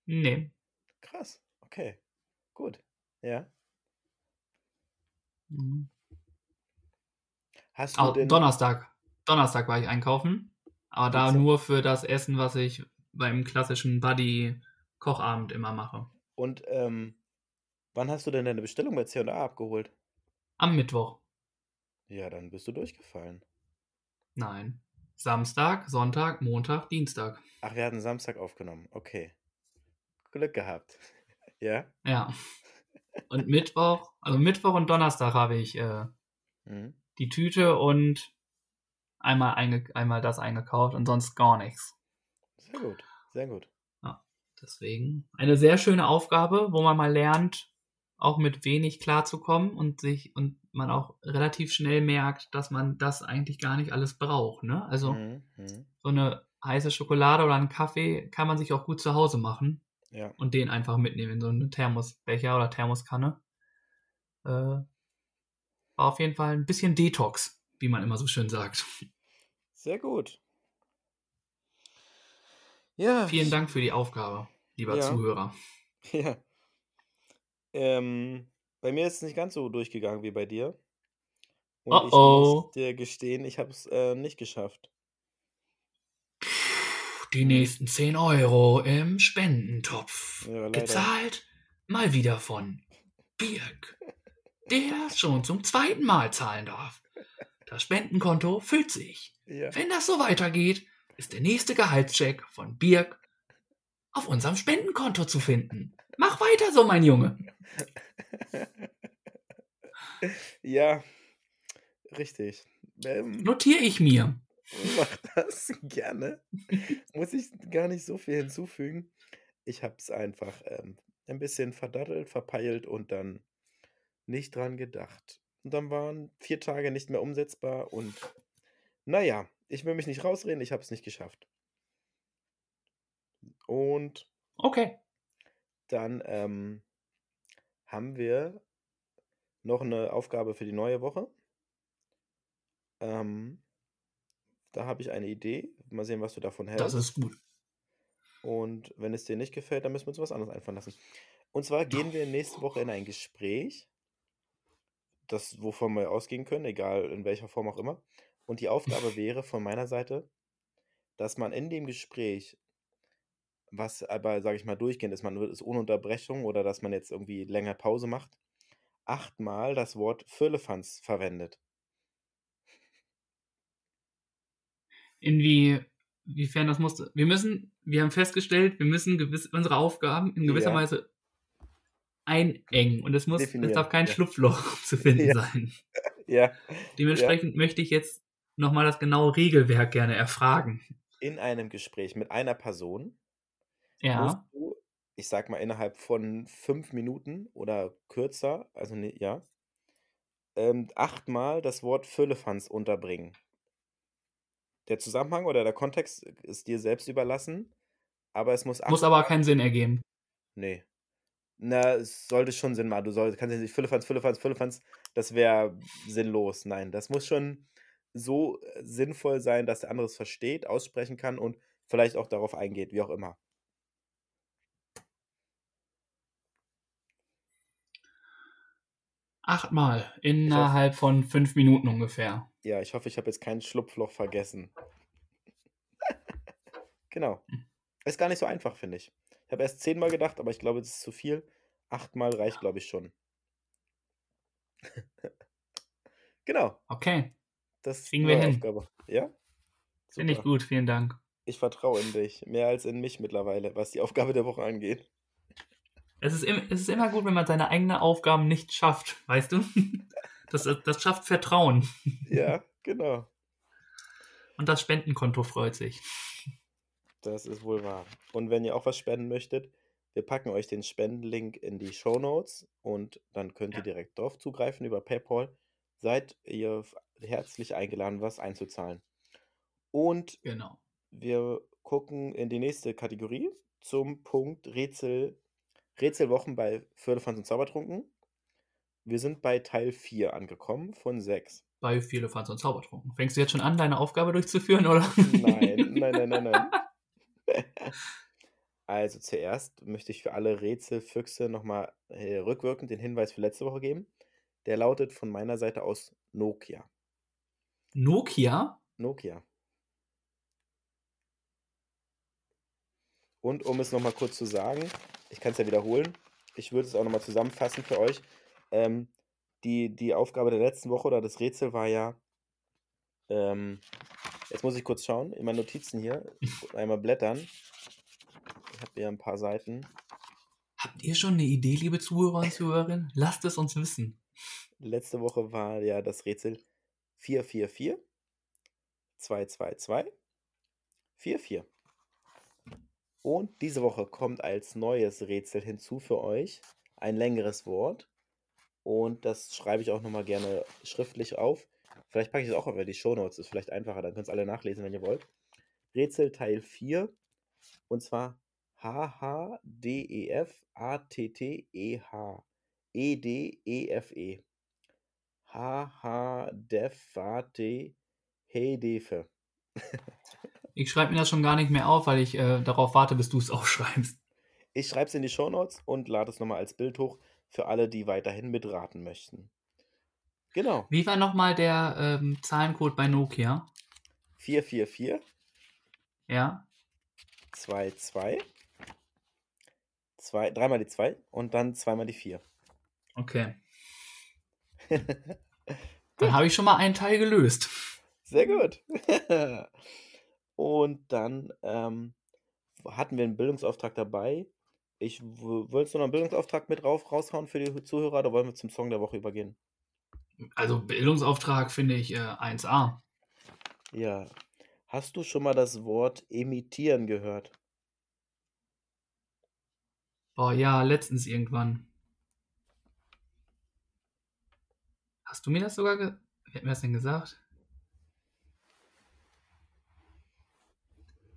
Nee. Krass. Okay. Gut. Ja. Mhm. Hast du Au, denn. Donnerstag. Donnerstag war ich einkaufen. Aber da nur für das Essen, was ich beim klassischen Buddy-Kochabend immer mache. Und ähm, wann hast du denn deine Bestellung bei C&A abgeholt? Am Mittwoch. Ja, dann bist du durchgefallen. Nein. Samstag, Sonntag, Montag, Dienstag. Ach, wir hatten Samstag aufgenommen. Okay. Glück gehabt. ja? Ja. Und Mittwoch, also Mittwoch und Donnerstag habe ich äh, Mhm. die Tüte und einmal, einge einmal das eingekauft und sonst gar nichts. Sehr gut. Sehr gut. Deswegen eine sehr schöne Aufgabe, wo man mal lernt, auch mit wenig klarzukommen und sich und man auch relativ schnell merkt, dass man das eigentlich gar nicht alles braucht. Ne? Also Mhm. Mhm. so eine heiße Schokolade oder einen Kaffee kann man sich auch gut zu Hause machen Ja. und den einfach mitnehmen in so eine Thermosbecher oder Thermoskanne. Äh, war auf jeden Fall ein bisschen Detox, wie man immer so schön sagt. Sehr gut. Ja. Vielen Dank für die Aufgabe, lieber Ja. Zuhörer. Ja. Ähm, bei mir ist es nicht ganz so durchgegangen wie bei dir. Und Oh ich oh. muss dir gestehen, ich habe es äh, nicht geschafft. Die nächsten 10 Euro im Spendentopf. Ja. Gezahlt mal wieder von Birk, der schon zum zweiten Mal zahlen darf. Das Spendenkonto füllt sich. Ja. Wenn das so weitergeht, ist der nächste Gehaltscheck von Birk auf unserem Spendenkonto zu finden. Mach weiter so, mein Junge. ja, richtig. Ähm, Notiere ich mir. Mach das gerne. Muss ich gar nicht so viel hinzufügen. Ich habe es einfach ähm, ein bisschen verdattelt, verpeilt und dann nicht dran gedacht. Und dann waren vier Tage nicht mehr umsetzbar und naja, ich will mich nicht rausreden, ich habe es nicht geschafft. Und Okay. dann ähm, haben wir noch eine Aufgabe für die neue Woche. Ähm, da habe ich eine Idee. Mal sehen, was du davon hältst. Das ist gut. Und wenn es dir nicht gefällt, dann müssen wir uns was anderes einfallen lassen. Und zwar gehen wir nächste Woche in ein Gespräch, das, wovon wir ausgehen können, egal in welcher Form auch immer. Und die Aufgabe wäre von meiner Seite, dass man in dem Gespräch, was aber, sage ich mal, durchgehend ist, man ist ohne Unterbrechung oder dass man jetzt irgendwie länger Pause macht, achtmal das Wort Firlefanz verwendet. Inwiefern das musste. Wir müssen, wir haben festgestellt, wir müssen gewiss, unsere Aufgaben in gewisser Ja. Weise einengen und es muss, es darf kein ja. Schlupfloch zu finden Ja. sein. Ja, Dementsprechend möchte ich jetzt nochmal das genaue Regelwerk gerne erfragen. in einem Gespräch mit einer Person musst Ja, du, ich sag mal, innerhalb von fünf Minuten oder kürzer, also ne, ja, ähm, achtmal das Wort Firlefanz unterbringen. Der Zusammenhang oder der Kontext ist dir selbst überlassen, aber es muss muss aber keinen Sinn ergeben. Nee. Na, es sollte schon Sinn machen. Du soll, kannst jetzt nicht Füllefanz, Füllefanz, Füllefanz, das wäre sinnlos. Nein, das muss schon so äh, sinnvoll sein, dass der andere es versteht, aussprechen kann und vielleicht auch darauf eingeht, wie auch immer. Achtmal innerhalb von fünf Minuten ungefähr. Ja, ich hoffe, ich habe jetzt kein Schlupfloch vergessen. genau. Ist gar nicht so einfach, finde ich. Ich habe erst zehnmal gedacht, aber ich glaube, das ist zu viel. Achtmal reicht, glaube ich, schon. genau, Okay, das ist Kriegen wir hin. Aufgabe. Ja? finde ich gut, vielen Dank. Ich vertraue in dich, mehr als in mich mittlerweile, was die Aufgabe der Woche angeht. Es ist, im, es ist immer gut, wenn man seine eigenen Aufgaben nicht schafft, weißt du? Das, das schafft Vertrauen. Ja, genau. Und das Spendenkonto freut sich. Das ist wohl wahr. Und wenn ihr auch was spenden möchtet, wir packen euch den Spendenlink in die Show Notes und dann könnt ihr Ja. direkt drauf zugreifen über PayPal. Seid ihr herzlich eingeladen, was einzuzahlen. Und Genau. wir gucken in die nächste Kategorie zum Punkt Rätsel, Rätselwochen bei Firlefanz und Zaubertrunken. Wir sind bei Teil 4 angekommen von 6. Bei viele Fans und Zaubertrunken. Fängst du jetzt schon an, deine Aufgabe durchzuführen, oder? Nein, nein, nein, nein, nein. Also zuerst möchte ich für alle Rätselfüchse nochmal äh, rückwirkend den Hinweis für letzte Woche geben. Der lautet von meiner Seite aus Nokia. Nokia? Nokia. Und um es nochmal kurz zu sagen, ich kann es ja wiederholen, ich würde es auch nochmal zusammenfassen für euch. Ähm, die, die Aufgabe der letzten Woche oder das Rätsel war ja, ähm, jetzt muss ich kurz schauen, in meinen Notizen hier, einmal blättern. Ich habe hier ein paar Seiten. Habt ihr schon eine Idee, liebe Zuhörer und Zuhörerinnen? Lasst es uns wissen. Letzte Woche war ja das Rätsel 444 222 44. Und diese Woche kommt als neues Rätsel hinzu für euch ein längeres Wort. Und das schreibe ich auch nochmal gerne schriftlich auf. Vielleicht packe ich es auch über die Shownotes, ist vielleicht einfacher, dann könnt ihr alle nachlesen, wenn ihr wollt. Rätsel Teil 4 und zwar H H D E F A T T E H E D E F E H H Def A T Hedefe. Ich schreibe mir das schon gar nicht mehr auf, weil ich äh, darauf warte, bis du es aufschreibst. Ich schreibe es in die Shownotes und lade es nochmal als Bild hoch für alle, die weiterhin mitraten möchten. Genau. Wie war nochmal der ähm, Zahlencode bei Nokia? 444 Ja? 22 zwei, dreimal die 2 und dann zweimal die 4. Okay. Dann habe ich schon mal einen Teil gelöst. Sehr gut. und dann ähm, hatten wir einen Bildungsauftrag dabei. Ich w- wolltest du noch einen Bildungsauftrag mit rauf, raushauen für die Zuhörer oder wollen wir zum Song der Woche übergehen? Also Bildungsauftrag finde ich äh, 1A. Ja. Hast du schon mal das Wort imitieren gehört? Boah, ja, letztens irgendwann. Hast du mir das sogar ge Wer hat mir das denn gesagt?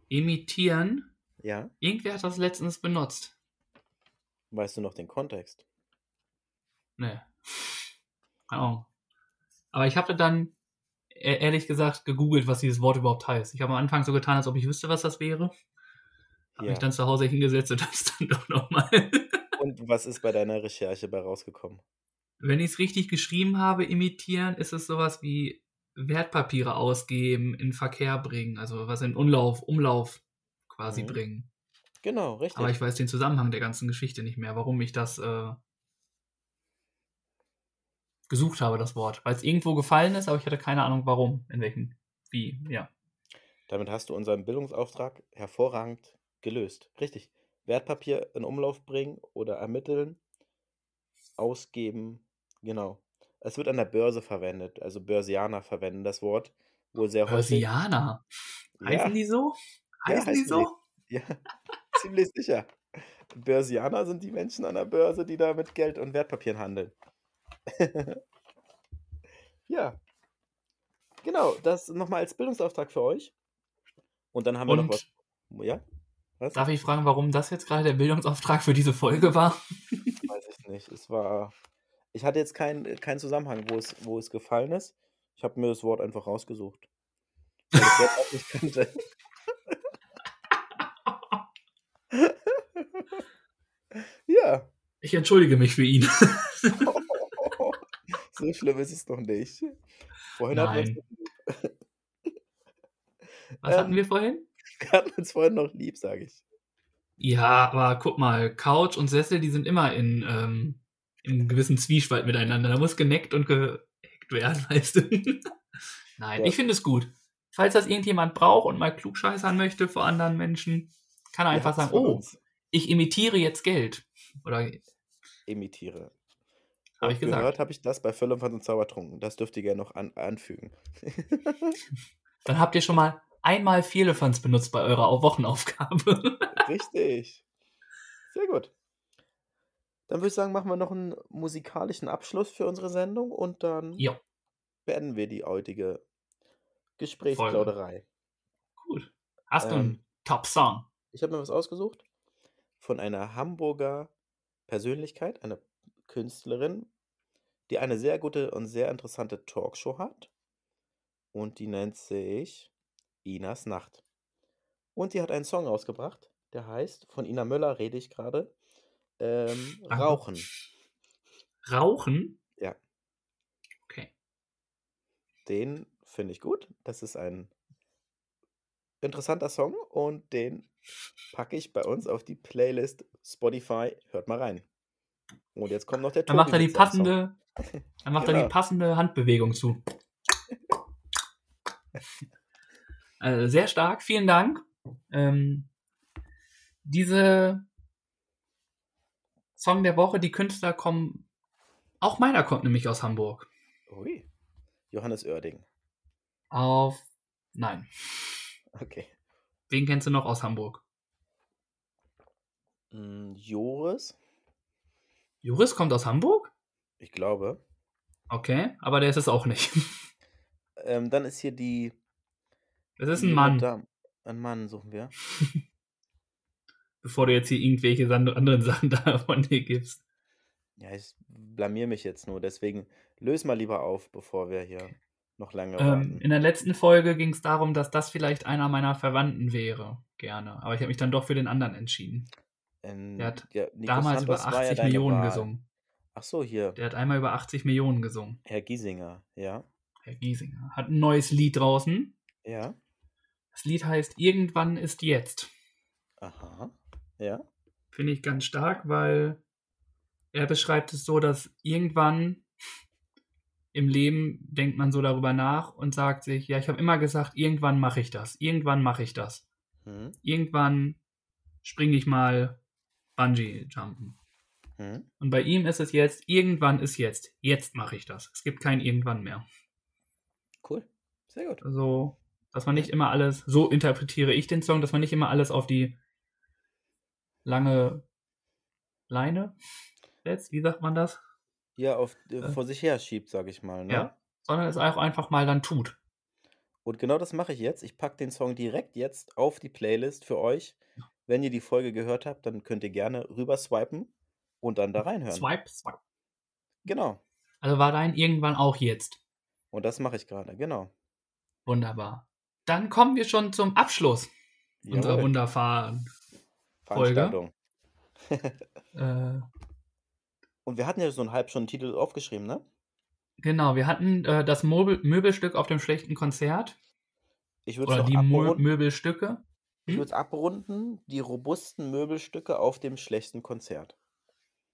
Imitieren? Ja. Irgendwer hat das letztens benutzt. Weißt du noch den Kontext? Ne. Keine Ahnung. Aber ich habe dann e- ehrlich gesagt gegoogelt, was dieses Wort überhaupt heißt. Ich habe am Anfang so getan, als ob ich wüsste, was das wäre. Habe Ja. mich dann zu Hause hingesetzt und das dann doch nochmal. Und was ist bei deiner Recherche bei rausgekommen? Wenn ich es richtig geschrieben habe, imitieren, ist es sowas wie Wertpapiere ausgeben, in Verkehr bringen, also was in Umlauf, Umlauf quasi Mhm. bringen. Genau, richtig. Aber ich weiß den Zusammenhang der ganzen Geschichte nicht mehr, warum ich das äh, gesucht habe, das Wort. Weil es irgendwo gefallen ist, aber ich hatte keine Ahnung, warum, in welchem, wie, ja. Damit hast du unseren Bildungsauftrag hervorragend gelöst. Richtig. Wertpapier in Umlauf bringen oder ermitteln, ausgeben. Genau. Es wird an der Börse verwendet. Also Börsianer verwenden das Wort wohl sehr häufig. Börsianer. Ja, Heißen die so? Ja, Heißen die heißen so? ja, ziemlich sicher. Börsianer sind die Menschen an der Börse, die da mit Geld und Wertpapieren handeln. ja. Genau, das nochmal als Bildungsauftrag für euch. Und dann haben wir noch Und was. Ja? Was? darf ich fragen, warum das jetzt gerade der Bildungsauftrag für diese Folge war? Weiß ich nicht. Es war. Ich hatte jetzt keinen keinen Zusammenhang, wo es, wo es gefallen ist. Ich habe mir das Wort einfach rausgesucht. Weil ich das Wort auch nicht kannte. ja. Ich entschuldige mich für ihn. So schlimm ist es noch nicht. Vorhin hatten wir Nein. Was hatten ähm, wir vorhin? wir hatten uns vorhin noch lieb, sage ich. Ja, aber guck mal, Couch und Sessel, die sind immer in, ähm, in einem gewissen Zwiespalt miteinander. Da muss geneckt und gehackt werden, weißt du? Nein, Ja. ich finde es gut. Falls das irgendjemand braucht und mal klugscheißern möchte vor anderen Menschen, kann er Ihr einfach sagen, oh, ich imitiere jetzt Geld. Oder habe Imitiere. ich Und gesagt. gehört habe ich das bei Völlerpfand und Zaubertrunken. Das dürft ihr gerne noch an, anfügen. Dann habt ihr schon mal einmal Vierlefanz benutzt bei eurer Wochenaufgabe. Richtig. Sehr gut. Dann würde ich sagen, machen wir noch einen musikalischen Abschluss für unsere Sendung und dann ja, beenden wir die heutige Gesprächsplauderei. gut. Hast du Ähm, einen Top-Song? Ich habe mir was ausgesucht von einer Hamburger Persönlichkeit, einer Künstlerin, die eine sehr gute und sehr interessante Talkshow hat. Und die nennt sich Inas Nacht. Und die hat einen Song rausgebracht, der heißt, von Ina Möller rede ich gerade, ähm. Rauchen. Rauchen? Ja. Okay. Den finde ich gut. Das ist ein interessanter Song und den packe ich bei uns auf die Playlist Spotify. Hört mal rein. Und jetzt kommt noch der Dann macht er die passende, dann macht er Genau. die passende Handbewegung zu. Also sehr stark, vielen Dank. Ähm, diese Song der Woche, die Künstler kommen, auch meiner kommt nämlich aus Hamburg. Ui. Johannes Oerding. Auf, nein, Okay. wen kennst du noch aus Hamburg? Mm, Joris, Juris kommt aus Hamburg? ich glaube. Okay, aber der ist es auch nicht. Ähm, dann ist hier die. Das ist ein Mann. Ein Mann suchen wir. bevor du jetzt hier irgendwelche anderen Sachen da von dir gibst. Ja, ich blamier mich jetzt nur. Deswegen löse mal lieber auf, bevor wir hier noch lange Ähm, in der letzten Folge ging es darum, dass das vielleicht einer meiner Verwandten wäre. Gerne. Aber ich habe mich dann doch für den anderen entschieden. Ähm, der hat ja, Damals über Santos ja 80 deine Millionen Wahl. gesungen. Ach so, hier. Der hat einmal über 80 Millionen gesungen. Herr Giesinger, ja. Herr Giesinger. Hat ein neues Lied draußen. Ja. Das Lied heißt Irgendwann ist jetzt. Aha. Ja. Finde ich ganz stark, weil er beschreibt es so, dass irgendwann im Leben denkt man so darüber nach und sagt sich, ja, ich habe immer gesagt, irgendwann mache ich das. Irgendwann mache ich das. Hm. Irgendwann springe ich mal Bungee-Jumpen. Hm. Und bei ihm ist es jetzt, irgendwann ist jetzt. Jetzt mache ich das. Es gibt kein irgendwann mehr. Cool. Sehr gut. Also, dass man nicht immer alles, so interpretiere ich den Song, dass man nicht immer alles auf die lange Leine setzt, wie sagt man das? Ja, auf, äh, Äh. vor sich her schiebt, sag ich mal. Ne? Ja. Sondern es auch einfach mal dann tut. Und genau das mache ich jetzt. Ich packe den Song direkt jetzt auf die Playlist für euch. Wenn ihr die Folge gehört habt, dann könnt ihr gerne rüber swipen und dann da reinhören. Swipe, swipe. Genau. Also war dein irgendwann auch jetzt. Und das mache ich gerade, genau. Wunderbar. Dann kommen wir schon zum Abschluss unserer Jawohl. wunderbaren Folge. Äh, Und wir hatten ja so einen Halbstunden-Titel aufgeschrieben, ne? Genau, wir hatten äh, das Möbel Möbelstück auf dem schlechten Konzert. Ich würde Oder es die Mö abrunden. Möbelstücke. Ich Hm? würde es abrunden, die robusten Möbelstücke auf dem schlechten Konzert.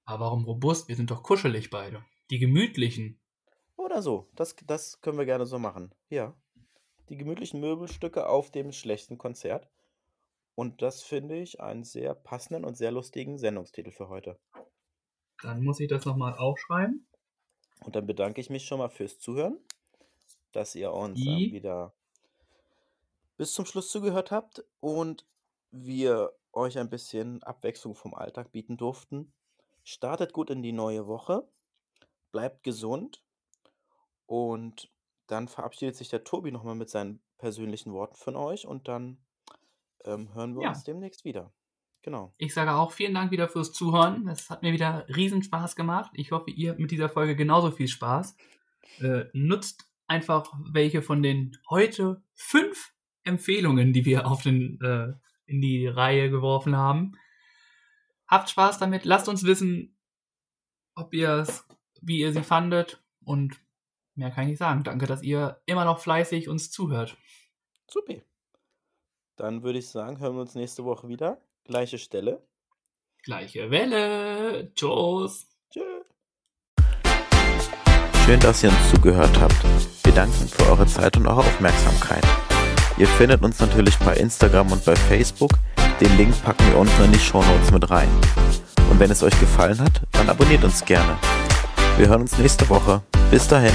Aber warum robust? Wir sind doch kuschelig beide. Die gemütlichen. Oder so. Das, das können wir gerne so machen. Ja. Die gemütlichen Möbelstücke auf dem schlechten Konzert. Und das finde ich einen sehr passenden und sehr lustigen Sendungstitel für heute. Dann muss ich das nochmal aufschreiben. Und dann bedanke ich mich schon mal fürs Zuhören, dass ihr uns Die- wieder bis zum Schluss zugehört habt und wir euch ein bisschen Abwechslung vom Alltag bieten durften. Startet gut in die neue Woche, bleibt gesund und dann verabschiedet sich der Tobi nochmal mit seinen persönlichen Worten von euch und dann ähm, hören wir Ja. uns demnächst wieder. Genau. Ich sage auch vielen Dank wieder fürs Zuhören. Es hat mir wieder riesen Spaß gemacht. Ich hoffe, ihr mit dieser Folge genauso viel Spaß. Äh, nutzt einfach welche von den heute fünf Empfehlungen, die wir auf den, äh, in die Reihe geworfen haben. Habt Spaß damit. Lasst uns wissen, ob ihr es, wie ihr sie fandet. Und mehr kann ich nicht sagen. Danke, dass ihr immer noch fleißig uns zuhört. Super. Dann würde ich sagen, hören wir uns nächste Woche wieder. Gleiche Stelle. Gleiche Welle. Tschüss. Tschö. Schön, dass ihr uns zugehört habt. Wir danken für eure Zeit und eure Aufmerksamkeit. Ihr findet uns natürlich bei Instagram und bei Facebook. Den Link packen wir unten in die Shownotes mit rein. Und wenn es euch gefallen hat, dann abonniert uns gerne. Wir hören uns nächste Woche. Bis dahin.